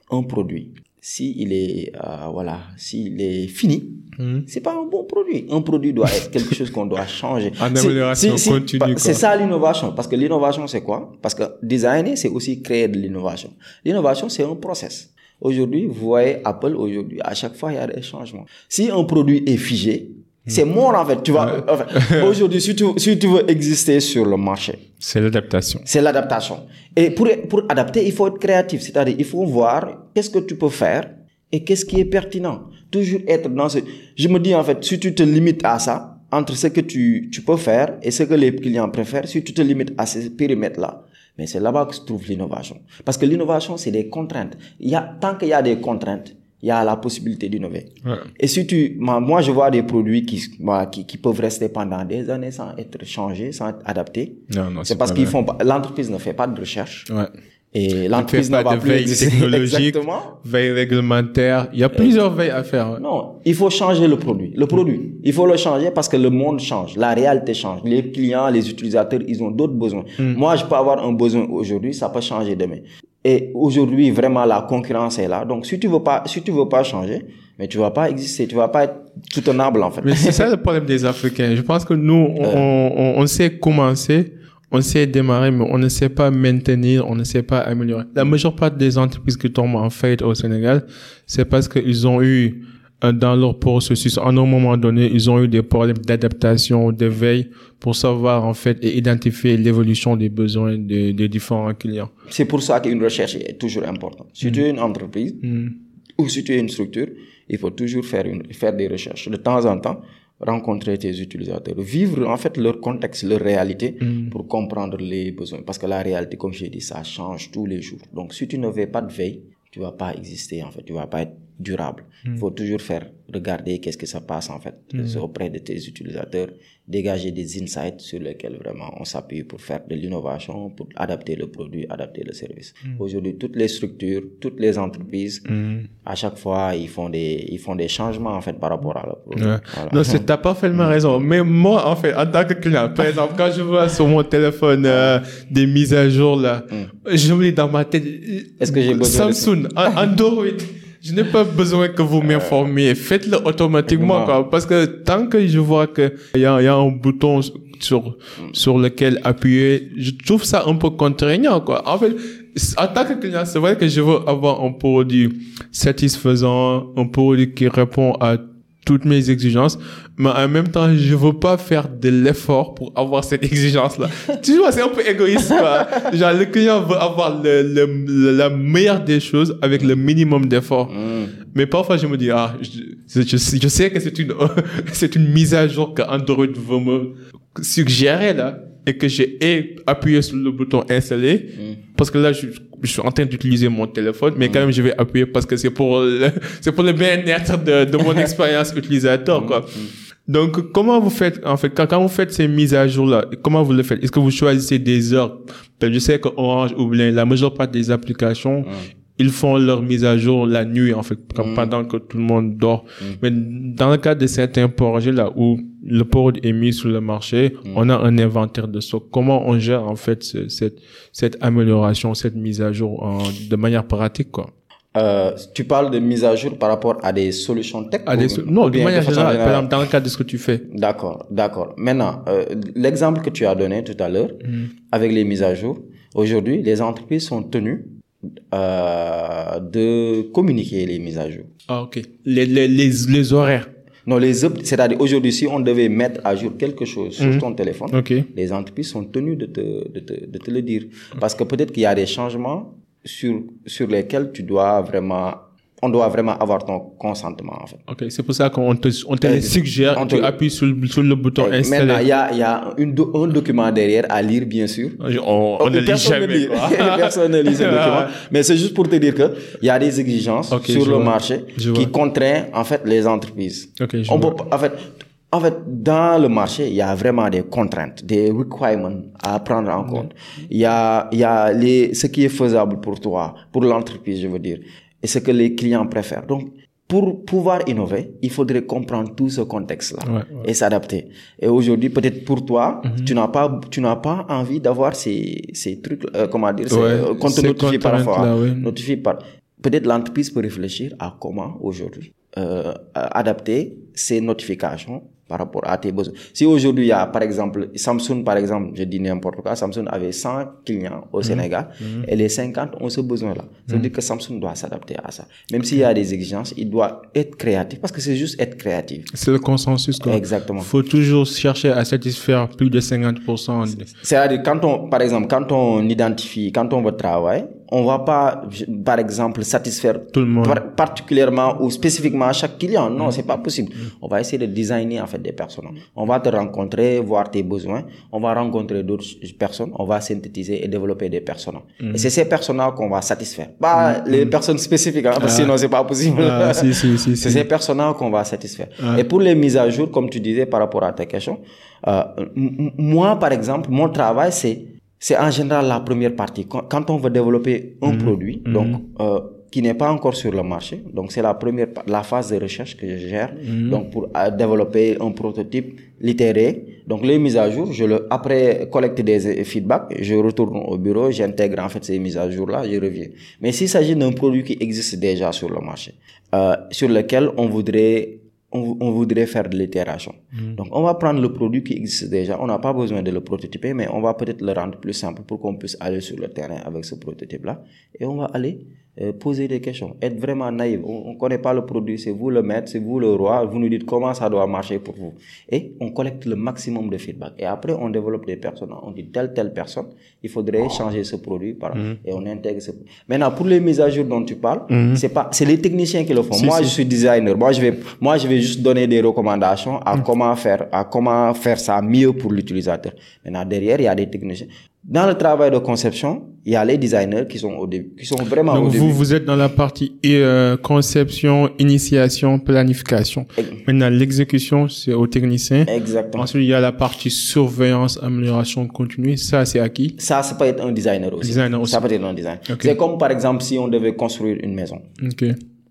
un produit, si il est, euh, voilà, s'il est fini, Hmm. C'est pas un bon produit. Un produit doit être quelque chose qu'on doit changer. En amélioration continue. C'est ça l'innovation. Parce que l'innovation, c'est quoi? Parce que designer, c'est aussi créer de l'innovation. L'innovation, c'est un process. Aujourd'hui, vous voyez Apple, aujourd'hui, à chaque fois, il y a des changements. Si un produit est figé, c'est mort en fait. Tu vois, <laughs> aujourd'hui, si tu, si tu veux exister sur le marché, c'est l'adaptation. C'est l'adaptation. Et pour, pour adapter, il faut être créatif. C'est-à-dire, il faut voir qu'est-ce que tu peux faire et qu'est-ce qui est pertinent? Toujours être dans ce... Je me dis en fait, si tu te limites à ça, entre ce que tu, tu peux faire et ce que les clients préfèrent, si tu te limites à ces périmètres-là, mais c'est là-bas que se trouve l'innovation. Parce que l'innovation, c'est des contraintes. Il y a, tant qu'il y a des contraintes, il y a la possibilité d'innover. Et si tu, moi, je vois des produits qui, qui, qui, peuvent rester pendant des années sans être changés, sans être adaptés. Non, non, c'est parce qu'ils font l'entreprise ne fait pas de recherche. Ouais. Et l'entreprise n'a pas de veille <laughs> technologique, veille réglementaire. Il y a plusieurs veilles à faire. Non, il faut changer le produit. Le produit, il faut le changer parce que le monde change, la réalité change. Les clients, les utilisateurs, ils ont d'autres besoins. Hmm. Moi, je peux avoir un besoin aujourd'hui, ça peut changer demain. Et aujourd'hui, vraiment, la concurrence est là. Donc, si tu veux pas, si tu veux pas changer, mais tu vas pas exister, tu vas pas être soutenable, en fait. Mais c'est ça le <laughs> problème des Africains. Je pense que nous, on, on, on sait commencer, on sait démarrer, mais on ne sait pas maintenir, on ne sait pas améliorer. La majeure part des entreprises qui tombent en faillite au Sénégal, c'est parce qu'ils ont eu euh, dans leur processus, à un moment donné, ils ont eu des problèmes d'adaptation, de veille pour savoir en fait et identifier l'évolution des besoins des, des différents clients. C'est pour ça qu'une recherche est toujours importante. Si tu es une entreprise ou si tu es une structure, il faut toujours faire, une, faire des recherches. De temps en temps, rencontrer tes utilisateurs, vivre en fait leur contexte, leur réalité pour comprendre les besoins. Parce que la réalité, comme j'ai dit, ça change tous les jours. Donc si tu ne fais pas de veille, tu vas pas exister en fait, tu vas pas être durable. Il faut toujours faire regarder qu'est-ce que ça passe en fait auprès de tes utilisateurs, dégager des insights sur lesquels vraiment on s'appuie pour faire de l'innovation, pour adapter le produit, adapter le service. Aujourd'hui, toutes les structures, toutes les entreprises, à chaque fois, ils font des ils font des changements en fait par rapport à le produit. Ouais. Voilà. Non, c'est t'as parfaitement raison. Mais moi, en fait, en tant que client, par exemple, quand je vois sur mon téléphone euh, des mises à jour là, je me dis dans ma tête, Est-ce que j'ai Samsung, An- Android. Je n'ai pas besoin que vous m'informiez. Faites-le automatiquement, quoi. Parce que tant que je vois que il y a, il y a un bouton sur, sur lequel appuyer, je trouve ça un peu contraignant, quoi. En fait, en tant que client, c'est vrai que je veux avoir un produit satisfaisant, un produit qui répond à toutes mes exigences, mais en même temps, je veux pas faire de l'effort pour avoir cette exigence-là. <laughs> tu vois, c'est un peu égoïste, quoi. Genre, le client veut avoir le, le, le- la meilleure des choses avec le minimum d'effort. Mais parfois, je me dis, ah, je, je, je sais que c'est une, <laughs> c'est une mise à jour que Android veut me suggérer, là, et que j'ai ai appuyé sur le bouton installer, parce que là, je, je suis en train d'utiliser mon téléphone, mais quand même, je vais appuyer parce que c'est pour le, <laughs> c'est pour le bien-être de, de mon <laughs> expérience utilisateur, quoi. Donc, comment vous faites, en fait, quand, quand vous faites ces mises à jour-là, comment vous le faites? Est-ce que vous choisissez des heures? Que je sais que Orange ou bien la majeure partie des applications, ils font leur mise à jour la nuit, en fait, comme pendant que tout le monde dort. Mais dans le cas de certains projets là où le produit est mis sur le marché, on a un inventaire de stock. Comment on gère, en fait, ce- cette, cette amélioration, cette mise à jour en- de manière pratique, quoi? Euh, tu parles de mise à jour par rapport à des solutions tech À des so- non, de manière générale, par exemple, dans le cadre de ce que tu fais. D'accord, d'accord. Maintenant, euh, l'exemple que tu as donné tout à l'heure, avec les mises à jour, aujourd'hui, les entreprises sont tenues euh, de communiquer les mises à jour. Ah, ok. Les, les, les, les horaires. Non, les c'est-à-dire aujourd'hui, si on devait mettre à jour quelque chose sur ton téléphone, Ok. les entreprises sont tenues de te, de te, de te le dire. Parce que peut-être qu'il y a des changements sur, sur lesquels tu dois vraiment, on doit vraiment avoir ton consentement, en fait. Ok, c'est pour ça qu'on te, on te les suggère, on te- tu appuies sur, le- sur le bouton Et installer. Maintenant, il y a, y a une un document derrière à lire, bien sûr. On, on ne lit jamais, quoi. <laughs> Personne ne lit ce <laughs> document. Mais c'est juste pour te dire que il y a des exigences sur le vois. marché Je qui contraignent en fait les entreprises. Ok, je On vois. peut, en fait, en fait, dans le marché, il y a vraiment des contraintes, des requirements à prendre en compte. Il y a, il y a les, ce qui est faisable pour toi, pour l'entreprise, je veux dire, et ce que les clients préfèrent. Donc, pour pouvoir innover, il faudrait comprendre tout ce contexte-là Ouais, ouais. et s'adapter. Et aujourd'hui, peut-être pour toi, tu n'as pas, tu n'as pas envie d'avoir ces, ces trucs, euh, comment dire, Ouais, euh, qu'on te ces notifie parfois, oui. notifie par. Peut-être l'entreprise peut réfléchir à comment aujourd'hui euh, adapter ces notifications par rapport à tes besoins. Si aujourd'hui il y a par exemple Samsung par exemple, je dis n'importe quoi, Samsung avait 100 clients au Sénégal et les 50 ont ce besoin-là. Ça veut dire que Samsung doit s'adapter à ça. Même s'il y a des exigences, il doit être créatif parce que c'est juste être créatif. C'est le consensus, quoi. Exactement. Faut toujours chercher à satisfaire plus de 50%. de- C'est-à-dire quand on, par exemple, quand on identifie, quand on veut travailler, on va pas, par exemple, satisfaire Tout le monde. par- particulièrement ou spécifiquement chaque client. Non, c'est pas possible. On va essayer de designer en fait des personnes. On va te rencontrer, voir tes besoins. On va rencontrer d'autres personnes. On va synthétiser et développer des personnes. Et c'est ces personnes-là qu'on va satisfaire. Pas les personnes spécifiques, hein, parce que sinon c'est pas possible. Ah, si, si, si, <laughs> C'est ces personnes-là qu'on va satisfaire. Et pour les mises à jour, comme tu disais par rapport à ta question, euh, moi, par exemple, mon travail, c'est c'est en général la première partie. Quand, on veut développer un produit, donc euh, qui n'est pas encore sur le marché. Donc, c'est la première, la phase de recherche que je gère. Mhm. Donc, pour euh, développer un prototype littéraire. Donc, les mises à jour, je le, après collecter des euh, feedbacks, je retourne au bureau, j'intègre en fait ces mises à jour-là, je reviens. Mais s'il s'agit d'un produit qui existe déjà sur le marché, euh, sur lequel on voudrait on, on voudrait faire de l'itération. Donc, on va prendre le produit qui existe déjà. On n'a pas besoin de le prototyper, mais on va peut-être le rendre plus simple pour qu'on puisse aller sur le terrain avec ce prototype-là. Et on va aller euh, poser des questions, être vraiment naïf. On ne connaît pas le produit, c'est vous le maître, c'est vous le roi. Vous nous dites comment ça doit marcher pour vous. Et on collecte le maximum de feedback. Et après, on développe des personnes. On dit telle, telle personne, il faudrait changer ce produit par et on intègre ce Maintenant, pour les mises à jour dont tu parles, c'est pas, c'est les techniciens qui le font. moi, je suis designer. Moi, je vais, moi, je vais juste donner des recommandations à comment faire, à comment faire ça mieux pour l'utilisateur. Maintenant, derrière, il y a des techniciens. Dans le travail de conception, il y a les designers qui sont au début, qui sont vraiment au Donc début. vous, vous êtes dans la partie euh, conception, initiation, planification. Maintenant, l'exécution, c'est au technicien. Exactement. Ensuite, il y a la partie surveillance, amélioration continue. Ça, c'est à qui? Ça, ça peut être un designer aussi. Designer aussi. Ça peut être un designer. C'est comme, par exemple, si on devait construire une maison. Ok.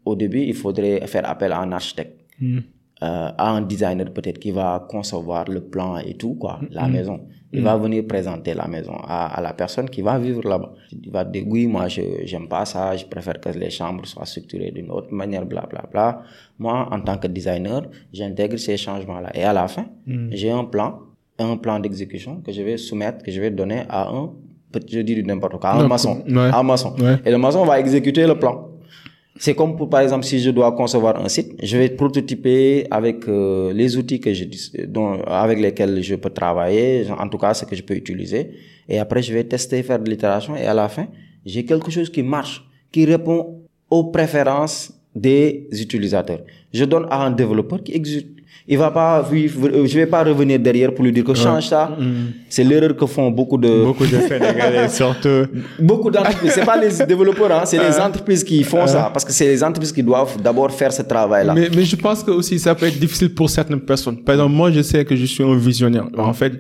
Au début, il faudrait faire appel à un architecte. Hmm. euh, à un designer peut-être qui va concevoir le plan et tout quoi Hmm. la maison il va venir présenter la maison à, à la personne qui va vivre là-bas. Il va dire oui moi je j'aime pas ça. Je préfère que les chambres soient structurées d'une autre manière bla bla bla. Moi en tant que designer j'intègre ces changements là et à la fin Hmm. j'ai un plan un plan d'exécution que je vais soumettre que je vais donner à un je dis n'importe quoi à un maçon. ouais. à un maçon. Ouais. et le maçon va exécuter le plan c'est comme pour, par exemple, si je dois concevoir un site, je vais prototyper avec euh, les outils que je, dont, avec lesquels je peux travailler, en tout cas ce que je peux utiliser. Et après, je vais tester, faire de l'itération. Et à la fin, j'ai quelque chose qui marche, qui répond aux préférences des utilisateurs. Je donne à un développeur qui exécute. Il va pas, vivre- je vais pas revenir derrière pour lui dire que change ça. C'est l'erreur que font beaucoup de, Beaucoup de Sénégalais, <laughs> surtout. Beaucoup d'entreprises, c'est pas les <laughs> développeurs, hein, c'est les entreprises qui font ça, parce que c'est les entreprises qui doivent d'abord faire ce travail-là. Mais, mais je pense que aussi ça peut être difficile pour certaines personnes. Par exemple, moi, je sais que je suis un visionnaire. En fait,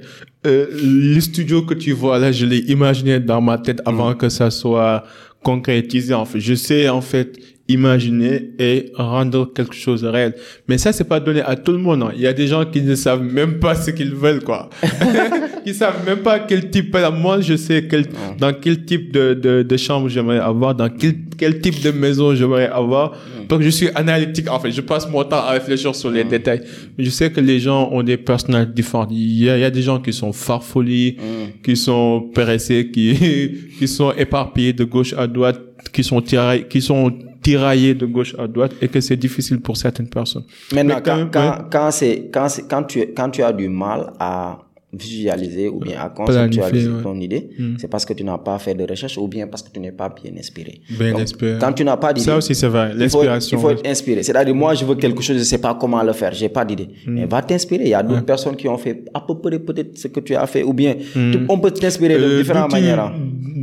euh, le studio que tu vois là, je l'ai imaginé dans ma tête avant que ça soit concrétisé. En fait, je sais en fait imaginer et rendre quelque chose réel. Mais ça, c'est pas donné à tout le monde. hein. Il y a des gens qui ne savent même pas ce qu'ils veulent, quoi. <laughs> qui savent même pas quel type. Moi, je sais quel, dans quel type de, de, de chambre j'aimerais avoir, dans quel, quel type de maison j'aimerais avoir. Donc, je suis analytique. En fait, je passe mon temps à réfléchir sur les détails. Mais je sais que les gens ont des personnalités différentes. Il y a, il y a des gens qui sont farfelus, qui sont pressés, qui, <laughs> qui sont éparpillés de gauche à droite, qui sont tiraillés, qui sont tiraillés de gauche à droite et que c'est difficile pour certaines personnes. Maintenant, Mais quand, quand, quand, c'est, quand, c'est, quand, tu, quand tu as du mal à visualiser ou bien à conceptualiser ouais. ton idée, c'est parce que tu n'as pas fait de recherche ou bien parce que tu n'es pas bien inspiré. Bien Donc, inspiré. Quand tu n'as pas d'idée, Ça aussi, c'est vrai. il faut, L'inspiration. il faut ouais. être inspiré. C'est-à-dire, moi, je veux quelque chose, je ne sais pas comment le faire, j'ai pas d'idée. Hmm. Mais va t'inspirer. Il y a d'autres personnes qui ont fait à peu près peut-être ce que tu as fait, ou bien tu- on peut t'inspirer de Euh, différentes manières.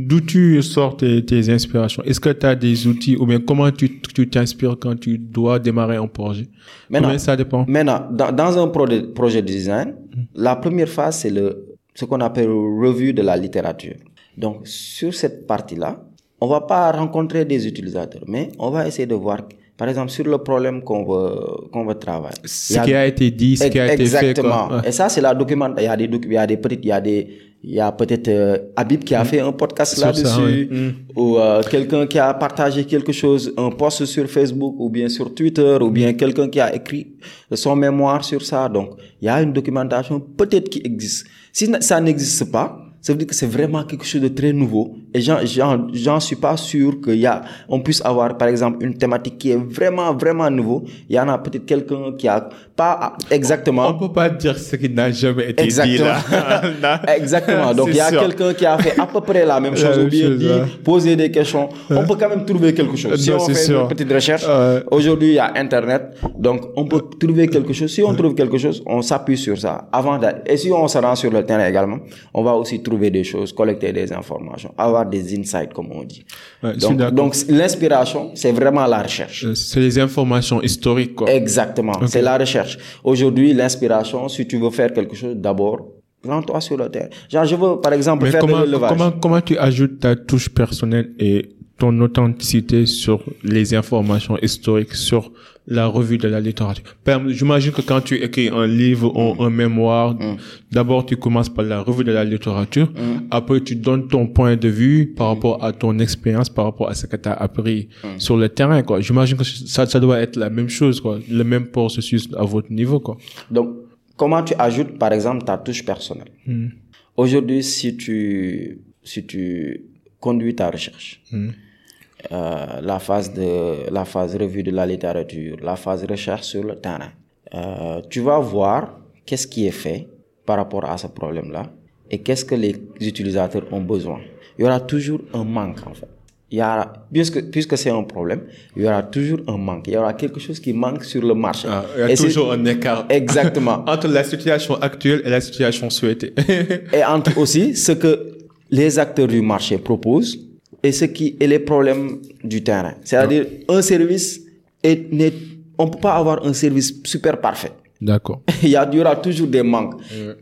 D'où tu sors tes, tes inspirations Est-ce que tu as des outils ou bien comment tu tu t'inspires quand tu dois démarrer un projet? Maintenant, ça dépend? Maintenant, dans, dans un projet de design, la première phase, c'est le, ce qu'on appelle revue de la littérature. Donc, sur cette partie-là, on va pas rencontrer des utilisateurs, mais on va essayer de voir, par exemple, sur le problème qu'on veut, qu'on veut travailler. Ce a- qui a été dit, ce qui a été fait. Exactement. Et ça, c'est la document. Il y a des il y a des petites, il y a des, il y a peut-être euh, Habib qui a fait un podcast là-dessus, oui. ou euh, quelqu'un qui a partagé quelque chose, un post sur Facebook, ou bien sur Twitter, ou bien quelqu'un qui a écrit son mémoire sur ça. Donc, il y a une documentation peut-être qui existe. Si ça n'existe pas, ça veut dire que c'est vraiment quelque chose de très nouveau. Et j'en, j'en, j'en suis pas sûr qu'il y a, on puisse avoir, par exemple, une thématique qui est vraiment, vraiment nouveau. Il y en a peut-être quelqu'un qui a pas exactement. On peut pas dire ce qui n'a jamais été Exactement. dit là. <laughs> <laughs> Exactement. Donc, il y a quelqu'un qui a fait à peu près la même <laughs> chose, ou bien dit, poser des questions. On peut quand même trouver quelque chose. Si Non, on c'est fait sûr. une petite recherche, aujourd'hui, il y a Internet. Donc, on peut trouver quelque chose. Si on trouve quelque chose, on s'appuie sur ça. Avant Et si on se rend sur le terrain également, on va aussi trouver des choses, collecter des informations, avoir des insights, comme on dit. Ouais, donc, l'inspiration, c'est vraiment la recherche. Euh, C'est les informations historiques, quoi. Exactement. C'est la recherche. Aujourd'hui, l'inspiration, si tu veux faire quelque chose, d'abord, rends-toi sur le terrain. Genre, je veux, par exemple, Mais faire comment, de l'élevage. comment, comment tu ajoutes ta touche personnelle et ton authenticité sur les informations historiques, sur la revue de la littérature. J'imagine que quand tu écris un livre ou un mémoire, Mm. d'abord tu commences par la revue de la littérature, Mm. après tu donnes ton point de vue par rapport à ton expérience, par rapport à ce que tu as appris Mm. sur le terrain. quoi. J'imagine que ça, ça doit être la même chose, quoi, le même processus à votre niveau. quoi. Donc, comment tu ajoutes, par exemple, ta touche personnelle? Mm. Aujourd'hui, si tu, si tu conduis ta recherche, Mm. Euh, la phase de la phase revue de la littérature, la phase recherche sur le terrain, euh, tu vas voir qu'est-ce qui est fait par rapport à ce problème-là et qu'est-ce que les utilisateurs ont besoin. Il y aura toujours un manque en fait. Il y aura, puisque, puisque c'est un problème, il y aura toujours un manque. Il y aura quelque chose qui manque sur le marché. Ah, il y a Et toujours un écart. Exactement. <laughs> Entre la situation actuelle et la situation souhaitée. et entre aussi ce que les acteurs du marché proposent et ce qui est les problèmes du terrain. C'est-à-dire un service est, n'est- on peut pas avoir un service super parfait. D'accord. <laughs> il, y a, il y aura toujours des manques.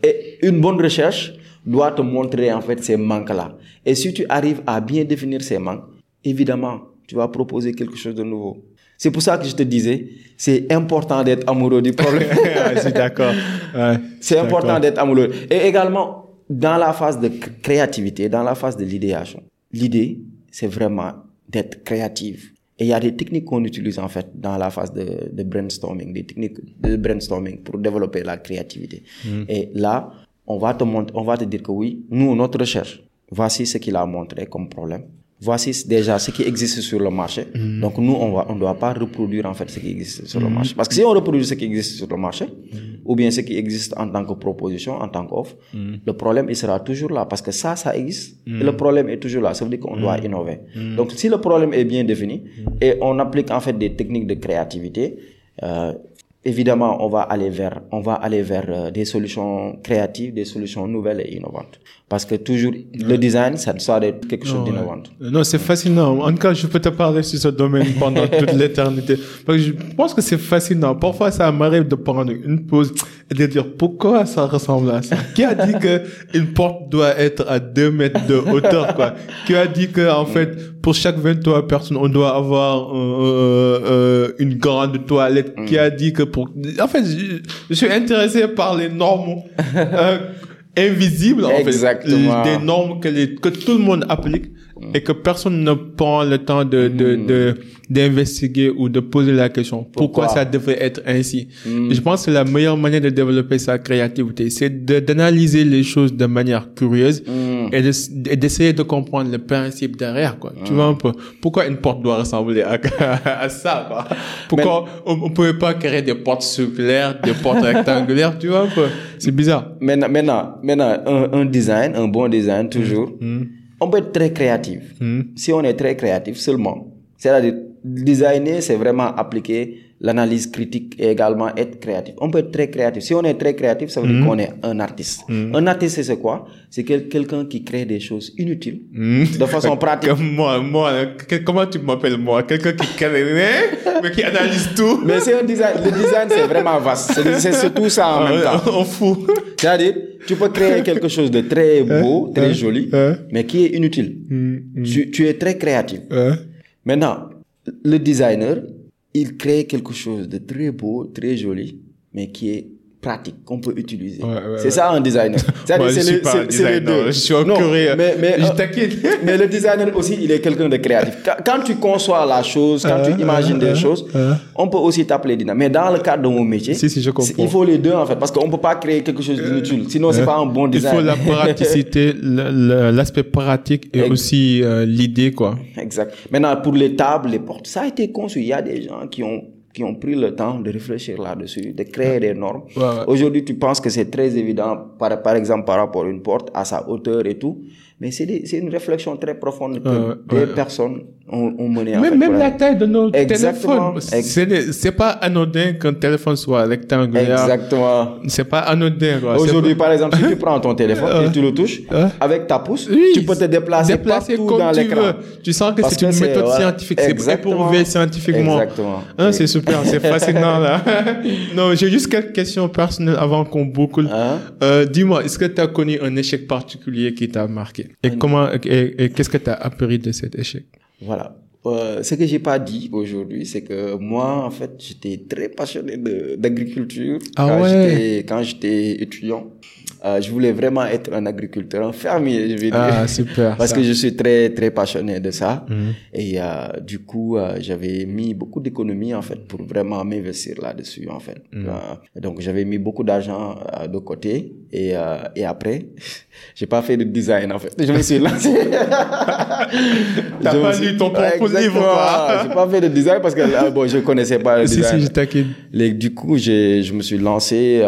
Et une bonne recherche doit te montrer en fait ces manques-là. Et si tu arrives à bien définir ces manques, évidemment, tu vas proposer quelque chose de nouveau. C'est pour ça que je te disais, c'est important d'être amoureux du problème. <laughs> Ah, je suis d'accord. <laughs> Ouais, C'est important d'être amoureux. Et également, dans la phase de cr- créativité, dans la phase de l'idéation, l'idée, c'est vraiment d'être créative. Et il y a des techniques qu'on utilise en fait dans la phase de, de brainstorming, des techniques de brainstorming pour développer la créativité. Et là, on va te montrer, on va te dire que oui, nous, notre recherche, voici ce qu'il a montré comme problème. Voici déjà ce qui existe sur le marché. Donc nous, on on doit pas reproduire en fait ce qui existe sur le marché. Parce que si on reproduit ce qui existe sur le marché, ou bien ce qui existe en tant que proposition, en tant qu'offre, le problème, il sera toujours là. Parce que ça, ça existe. Et le problème est toujours là. Ça veut dire qu'on doit innover. Donc si le problème est bien défini et on applique en fait des techniques de créativité, euh, évidemment, on va aller vers, on va aller vers euh, des solutions créatives, des solutions nouvelles et innovantes. Parce que toujours, le design, ça doit être quelque chose d'innovant. Non, c'est fascinant. En tout cas, je peux te parler sur ce domaine pendant toute <laughs> l'éternité. Parce que je pense que c'est fascinant. Parfois, ça m'arrive de prendre une pause et de dire pourquoi ça ressemble à ça? Qui a dit que une porte doit être à 2 mètres de hauteur, quoi? Qui a dit que, en fait, pour chaque 23 personnes, on doit avoir euh, euh, une grande toilette? Qui a dit que pour, en fait, je, je suis intéressé par les normes, <laughs> euh, invisibles, en Exactement. fait. Des normes que, les, que tout le monde applique et que personne ne prend le temps de, de, de, d'investiguer ou de poser la question. Pourquoi, Pourquoi? ça devrait être ainsi? Et Je pense que la meilleure manière de développer sa créativité, c'est de, d'analyser les choses de manière curieuse et, de- et d'essayer de comprendre le principe derrière, quoi. Tu vois un peu? Pourquoi une porte doit ressembler à, <laughs> à ça, quoi? Pourquoi on, on pouvait pas créer des portes circulaires, des portes rectangulaires, tu vois un peu? C'est bizarre. Maintenant, maintenant, maintenant un, un design, un bon design, toujours, on peut être très créatif. Si on est très créatif seulement, c'est-à-dire designer, c'est vraiment appliquer l'analyse critique et également être créatif. On peut être très créatif. Si on est très créatif, ça veut dire qu'on est un artiste. Un artiste, c'est quoi? C'est quel- quelqu'un qui crée des choses inutiles de façon <laughs> pratique. Comme moi, moi, comment tu m'appelles moi? Quelqu'un qui crée, mais qui analyse tout. <laughs> Mais c'est un design. Le design, c'est vraiment vaste. C'est- tout ça en même <laughs> temps. On fout. C'est-à-dire, tu peux créer quelque chose de très beau, très joli, hein? mais qui est inutile. Tu, tu es très créatif. Hein? Maintenant, le designer, il crée quelque chose de très beau, très joli, mais qui est pratique, qu'on peut utiliser. Ouais, ouais, c'est ouais. ça un designer. <laughs> C'est les deux. je suis un Non, curieux. Mais, mais, Je euh, <laughs> mais le designer aussi, il est quelqu'un de créatif. Quand, quand tu conçois la chose, quand tu imagines des choses, on peut aussi t'appeler designer. Mais dans le cadre de mon métier, Si, si, je comprends. c'est- il faut les deux en fait, parce qu'on peut pas créer quelque chose d'inutile. Sinon, c'est pas un bon Il design. faut la praticité, <laughs> l'aspect pratique et aussi euh, l'idée, quoi. Exact. Maintenant, pour les tables, les portes, ça a été conçu. Il y a des gens qui ont, qui ont pris le temps de réfléchir là-dessus, de créer des normes. Ouais, ouais. Aujourd'hui, tu penses que c'est très évident, par, par exemple, par rapport à une porte, à sa hauteur et tout. Mais c'est une réflexion très profonde que Ouais, des ouais. personnes ont, ont menée en Même, fait, même la taille de nos Exactement. téléphones. C'est pas anodin qu'un téléphone soit rectangulaire. Exactement. C'est pas anodin, Aujourd'hui, par exemple, si tu prends ton téléphone et tu le touches, Ouais. avec ta pouce, Oui, tu peux te déplacer, déplacer partout comme dans tu l'écran. veux. Tu sens que c'est une méthode ouais, scientifique, c'est éprouvé scientifiquement. Exactement. Hein, c'est super, c'est <laughs> fascinant là. <laughs> non, j'ai juste quelques questions personnelles avant qu'on boucle. Hein? Euh, Dis-moi, est-ce que tu as connu un échec particulier qui t'a marqué? Et comment et, et qu'est-ce que tu as appris de cet échec? Voilà. Euh, ce que j'ai pas dit aujourd'hui, c'est que moi, en fait, j'étais très passionné d'agriculture Ah quand ouais? j'étais quand j'étais étudiant. Euh, je voulais vraiment être un agriculteur, un fermier, je vais dire. Ah, <laughs> super. Parce ça. que je suis très très passionné de ça. Mhm. Et euh, du coup, euh, j'avais mis beaucoup d'économies en fait pour vraiment m'investir là-dessus en fait. Euh, donc j'avais mis beaucoup d'argent de côté et et après, <laughs> j'ai pas fait de design en fait. Je me suis lancé. <laughs> T'as pas suis- lu ton propre livre, quoi. J'ai pas fait de design parce que bon, je connaissais pas le Si, design. si, je taquine. Les- du coup, je me suis lancé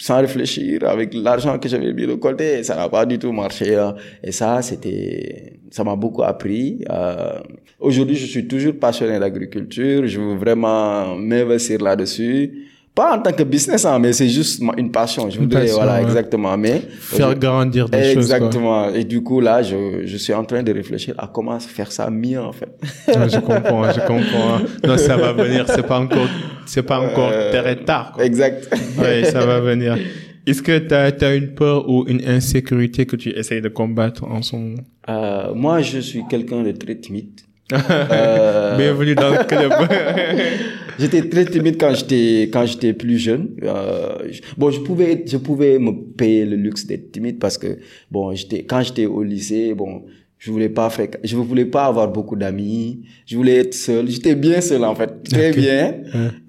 sans réfléchir avec l'argent que j'avais mis de côté. Ça n'a pas du tout marché. hein. Et ça, c'était, ça m'a beaucoup appris. Euh, aujourd'hui, je suis toujours passionné d'agriculture. Je veux vraiment m'investir là-dessus. Pas en tant que business, hein, mais c'est juste une passion. Je Une voudrais, passion, voilà, ouais. exactement. Mais Faire grandir des choses. quoi. Exactement. Et du coup, là, je, je suis en train de réfléchir à comment faire ça mieux, en fait. Je comprends, je comprends. Non, ça va venir. C'est pas encore, c'est pas encore Euh, très tard. Quoi. Exact. Ouais, ça va venir. <laughs> Est-ce que tu as, une peur ou une insécurité que tu essayes de combattre en moment? Euh, moi, je suis quelqu'un de très timide. Euh, Bienvenue dans le club. <laughs> J'étais très timide quand j'étais quand j'étais plus jeune. Euh, bon, je pouvais je pouvais me payer le luxe d'être timide parce que bon, j'étais quand j'étais au lycée, bon, je voulais pas fréq- je voulais pas avoir beaucoup d'amis. Je voulais être seul. J'étais bien seul en fait, très bien.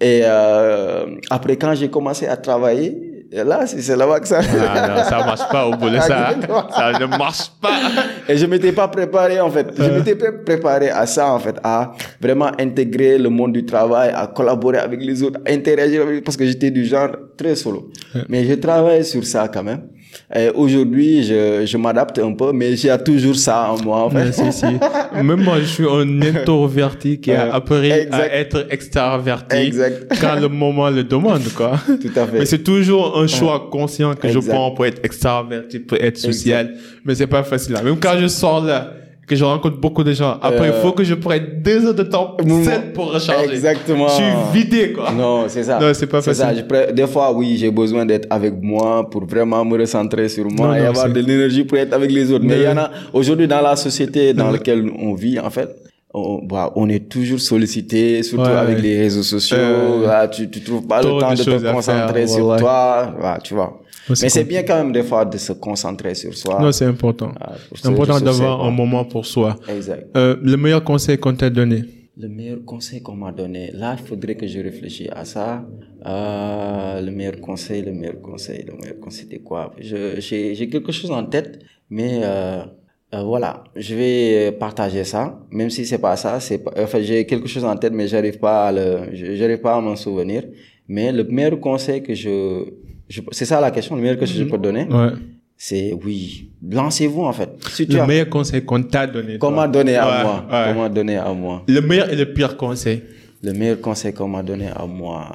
Et euh, après quand j'ai commencé à travailler, là c'est c'est là-bas que ça. ah non, ça marche pas au boulot, ça. Ça ne marche pas. Et je m'étais pas préparé en fait. Je m'étais pas préparé à ça en fait, à vraiment intégrer le monde du travail, à collaborer avec les autres, à interagir avec parce que j'étais du genre très solo. Mais je travaille sur ça quand même. Et aujourd'hui, je, je m'adapte un peu, mais j'ai toujours ça en moi en fait. Si, si. Même moi, je suis un <laughs> introverti qui a Ouais. appris Exact. à être extraverti Exact. quand le moment le demande, quoi. <laughs> Tout à fait. Mais c'est toujours un choix conscient que je prends pour être extraverti, pour être social. Mais c'est pas facile. là. Même quand je sors là, que je rencontre beaucoup de gens, après, il Euh, faut que je prenne deux heures de temps seul pour recharger. Exactement. Je suis vidé, quoi. Non, c'est ça. Non, c'est pas ça. facile. Je pré- Des fois, oui, j'ai besoin d'être avec moi pour vraiment me recentrer sur moi Non, et non, avoir de l'énergie pour être avec les autres. Mais il y en a, aujourd'hui, dans la société dans laquelle on vit, en fait, on, bah, on est toujours sollicité, surtout Ouais, avec ouais. les réseaux sociaux. Euh, Là, tu, tu trouves pas le temps de te concentrer faire, sur ouais, toi. Voilà, tu vois. Mais c'est bien quand même des fois de se concentrer sur soi. Non, c'est important. Ah, C'est important d'avoir un moment pour soi. Exact. Euh, le meilleur conseil qu'on t'a donné? Le meilleur conseil qu'on m'a donné, là, il faudrait que je réfléchisse à ça. Euh, le meilleur conseil, le meilleur conseil, le meilleur conseil, c'était quoi? J'ai quelque chose en tête, mais euh, euh, voilà, je vais partager ça, même si c'est pas ça. C'est enfin, j'ai quelque chose en tête, mais j'arrive pas à le, je- j'arrive pas à m'en souvenir. Mais le meilleur conseil que je c'est ça la question, le meilleur que je peux donner, Ouais. c'est oui, lancez-vous en fait. Si tu Le as, meilleur conseil qu'on t'a donné. m'a donné à Ouais, moi, ouais. m'a donné à moi? Le meilleur et le pire conseil Le meilleur conseil qu'on m'a donné à moi,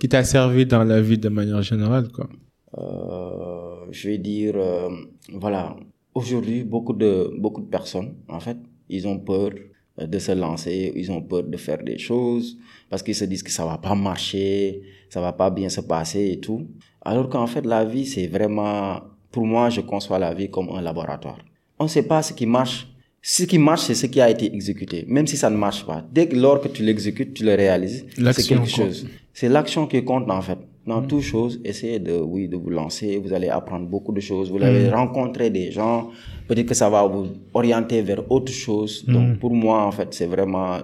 qui t'a servi dans la vie de manière générale, quoi. euh, je vais dire, euh, voilà, aujourd'hui, beaucoup de, beaucoup de personnes, en fait, ils ont peur euh, de se lancer, ils ont peur de faire des choses, parce qu'ils se disent que ça va pas marcher, ça va pas bien se passer et tout. Alors qu'en fait, la vie, c'est vraiment, pour moi, je conçois la vie comme un laboratoire. On ne sait pas ce qui marche. Ce qui marche, c'est ce qui a été exécuté. Même si ça ne marche pas. Dès que lors que tu l'exécutes, tu le réalises, c'est quelque chose. C'est l'action qui compte en fait. Dans toute chose, essayez de, oui, de vous lancer. Vous allez apprendre beaucoup de choses. Vous allez rencontrer des gens. Peut-être que ça va vous orienter vers autre chose. Donc pour moi, en fait, c'est vraiment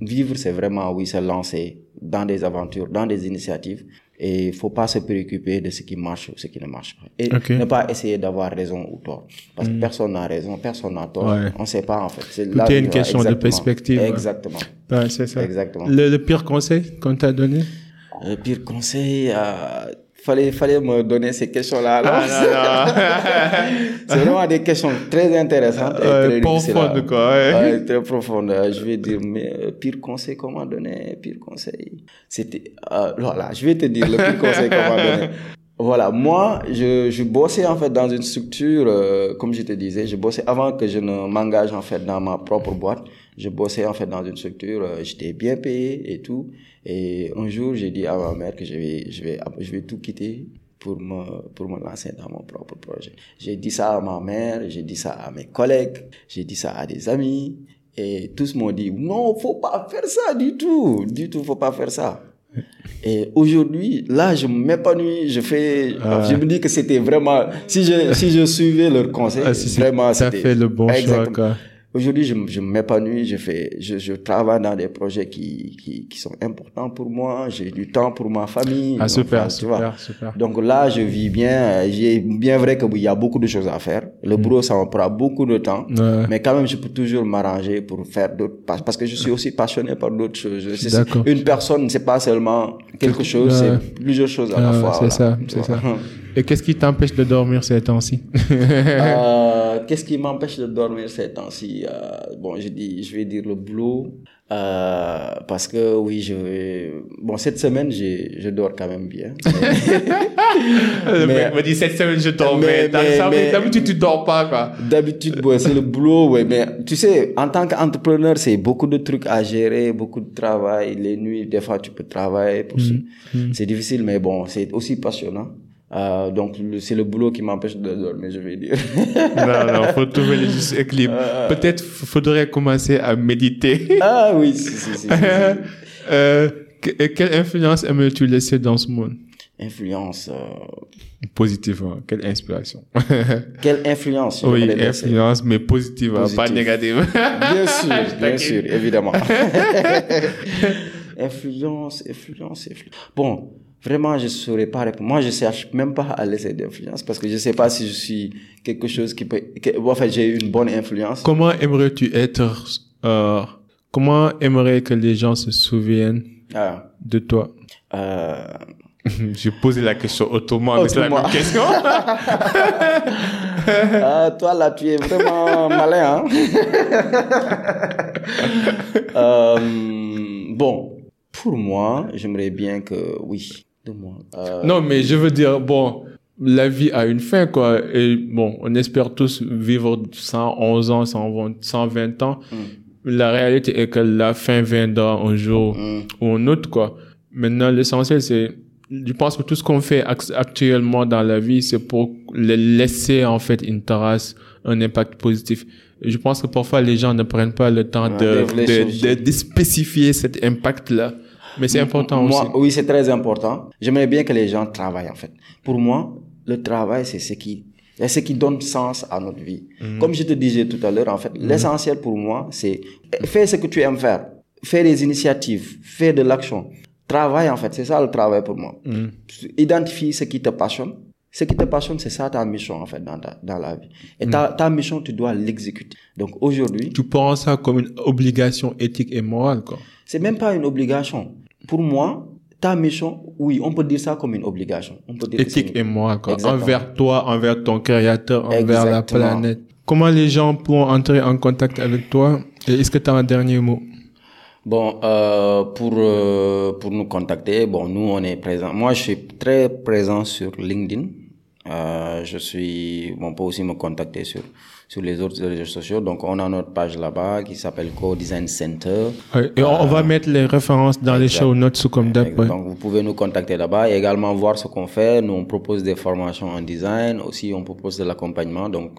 vivre, c'est vraiment oui, se lancer dans des aventures, dans des initiatives. Et il faut pas se préoccuper de ce qui marche ou ce qui ne marche pas. Et ne pas essayer d'avoir raison ou tort. Parce que personne n'a raison, personne n'a tort. Ouais. On ne sait pas en fait. C'est Tout la est une question de perspective. Exactement. Ouais, c'est ça. Exactement. Le, le pire conseil qu'on t'a donné? Le pire conseil, euh, fallait, fallait me donner ces questions-là. Ah, <laughs> c'est vraiment des questions très intéressantes et très profondes, là. quoi, ouais. Ouais, très profondes. Je vais dire, mais euh, pire conseil qu'on m'a donné, pire conseil. C'était, euh, voilà, je vais te dire le pire conseil qu'on m'a donné. Voilà, moi, je, je bossais en fait dans une structure, euh, comme je te disais, je bossais avant que je ne m'engage en fait dans ma propre boîte. Je bossais en fait dans une structure, euh, j'étais bien payé et tout. Et un jour, j'ai dit à ma mère que je vais, je vais, je vais tout quitter pour me, pour me lancer dans mon propre projet. J'ai dit ça à ma mère, j'ai dit ça à mes collègues, j'ai dit ça à des amis. Et tous m'ont dit, non, faut pas faire ça du tout. Du tout, faut pas faire ça. Et aujourd'hui, là, je m'épanouis, je fais, Ah. je me dis que c'était vraiment, si je, si je suivais leur conseil, Ah, si, vraiment, c'était- fait le bon choix, Exactement. quoi. Aujourd'hui, je, je m'épanouis, je fais, je, je travaille dans des projets qui, qui, qui sont importants pour moi, j'ai du temps pour ma famille. Ah, super, Enfin, tu vois. super, super. Donc là, je vis bien, euh, j'ai bien vrai qu'il y a beaucoup de choses à faire. Le boulot, ça me prend beaucoup de temps. Mm. Ouais. Mais quand même, je peux toujours m'arranger pour faire d'autres, parce que je suis aussi passionné par d'autres choses. Une personne, c'est pas seulement quelque chose, Ouais. c'est plusieurs choses à la Ah, fois. c'est voilà. ça, c'est ça. Et qu'est-ce qui t'empêche de dormir ces temps-ci? Euh, <laughs> Qu'est-ce qui m'empêche de dormir ces temps-ci? Euh, Bon, je dis, je vais dire le boulot, euh, parce que oui, je vais. Bon, cette semaine, je dors quand même bien. <laughs> Le Mais- mec me dit cette semaine je dors, mais- d'habitude tu dors pas quoi. D'habitude, ouais, c'est le boulot, ouais, mais tu sais, en tant qu'entrepreneur, c'est beaucoup de trucs à gérer, beaucoup de travail. Les nuits, des fois, tu peux travailler. Pour Mm. C'est difficile, mais bon, c'est aussi passionnant. Euh, donc, c'est le boulot qui m'empêche de dormir, je vais dire. <laughs> Non, non, faut trouver le juste équilibre. Peut-être f- faudrait commencer à méditer. ah oui, si, si, si. <laughs> euh, quelle influence aimerais-tu laisser dans ce monde? Influence. euh, Positivement, quelle inspiration <laughs> Quelle influence? Oui, influence, mais positive, hein, pas Positive. négative. Bien sûr, bien sûr, évidemment. influence, influence, influence. Bon, vraiment, je ne saurais pas répondre. Moi, je ne cherche même pas à laisser d'influence parce que je ne sais pas si je suis quelque chose qui peut... que- en fait, j'ai une bonne influence. Comment aimerais-tu être euh, Comment aimerais que les gens se souviennent Ah, de toi? Euh, <laughs> J'ai posé la question autrement, mais c'est la même question. <laughs> ah, toi, là, tu es vraiment malin. Hein? <laughs> Euh, bon, pour moi, j'aimerais bien que... Oui, de moi. Euh, non, mais je veux dire, bon, la vie a une fin, quoi. Et bon, on espère tous vivre 111 ans, 120, 120 ans. La réalité est que la fin viendra un jour Mm. ou un autre, quoi. Maintenant, l'essentiel, c'est, je pense que tout ce qu'on fait act- actuellement dans la vie, c'est pour laisser, en fait, une trace, un impact positif. Je pense que parfois, les gens ne prennent pas le temps Ouais, de, de de, réfléchir. de, de spécifier cet impact-là. Mais c'est important Moi, aussi. Oui, c'est très important. J'aimerais bien que les gens travaillent, en fait. Pour moi, le travail, c'est ce qui, c'est ce qui donne sens à notre vie. Mhm. Comme je te disais tout à l'heure, en fait, l'essentiel pour moi, c'est faire ce que tu aimes faire. Faire des initiatives, faire de l'action. Travail, en fait, c'est ça le travail pour moi. Mhm. Identifie ce qui te passionne. Ce qui te passionne, c'est ça ta mission, en fait, dans, ta, dans la vie. Et ta, Mhm. ta mission, tu dois l'exécuter. Donc aujourd'hui, Tu prends ça comme une obligation éthique et morale, quoi. c'est même pas une obligation. Pour moi, ta mission, oui, on peut dire ça comme une obligation. On peut dire Éthique une- et morale, quoi. Exactement. Envers toi, envers ton créateur, envers la planète. Comment les gens pourront entrer en contact avec toi? Et est-ce que tu as un dernier mot? Bon, euh, pour euh, pour nous contacter, bon, nous on est présent. Moi, je suis très présent sur LinkedIn. Euh, je suis, bon, on peut aussi me contacter sur sur les autres réseaux sociaux. Donc, on a notre page là-bas qui s'appelle Co Design Center. Ouais, Et on, on va mettre les références dans les show notes sous comme d'hab. ouais. Donc, vous pouvez nous contacter là-bas et également voir ce qu'on fait. Nous, on propose des formations en design. Aussi, on propose de l'accompagnement. Donc,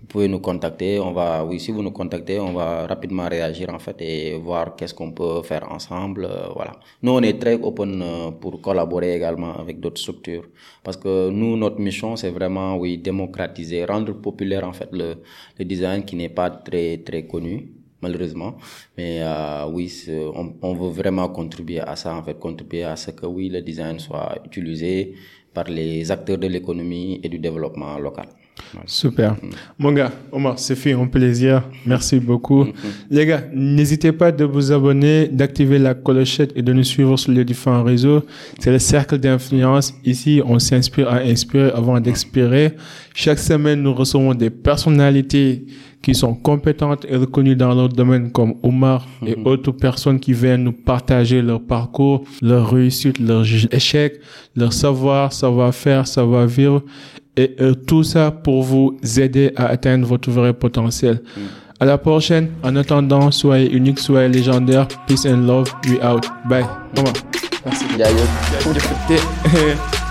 vous pouvez nous contacter. On va, oui, si vous nous contactez, on va rapidement réagir, en fait, et voir qu'est-ce qu'on peut faire ensemble. euh, voilà. Nous, on est très open euh, pour collaborer également avec d'autres structures. Parce que nous, notre mission, c'est vraiment, oui, démocratiser, rendre populaire, en fait, le, le design qui n'est pas très, très connu malheureusement. Mais euh, oui, on, on veut vraiment contribuer à ça, en fait, contribuer à ce que oui, le design soit utilisé par les acteurs de l'économie et du développement local. Voilà. Super. Mon gars, Omar, c'est fait un plaisir. Merci beaucoup. Les gars, n'hésitez pas de vous abonner, d'activer la clochette et de nous suivre sur les différents réseaux. C'est le cercle d'influence. Ici, on s'inspire à inspirer avant d'expirer. Chaque semaine, nous recevons des personnalités qui sont compétentes et reconnues dans leur domaine comme Omar et autres personnes qui viennent nous partager leur parcours, leur réussite, leurs échecs, leur savoir, savoir-faire, savoir-vivre et euh, tout ça pour vous aider à atteindre votre vrai potentiel. À la prochaine. En attendant, soyez unique, soyez légendaire. Peace and love. We out. Bye. Merci. <laughs>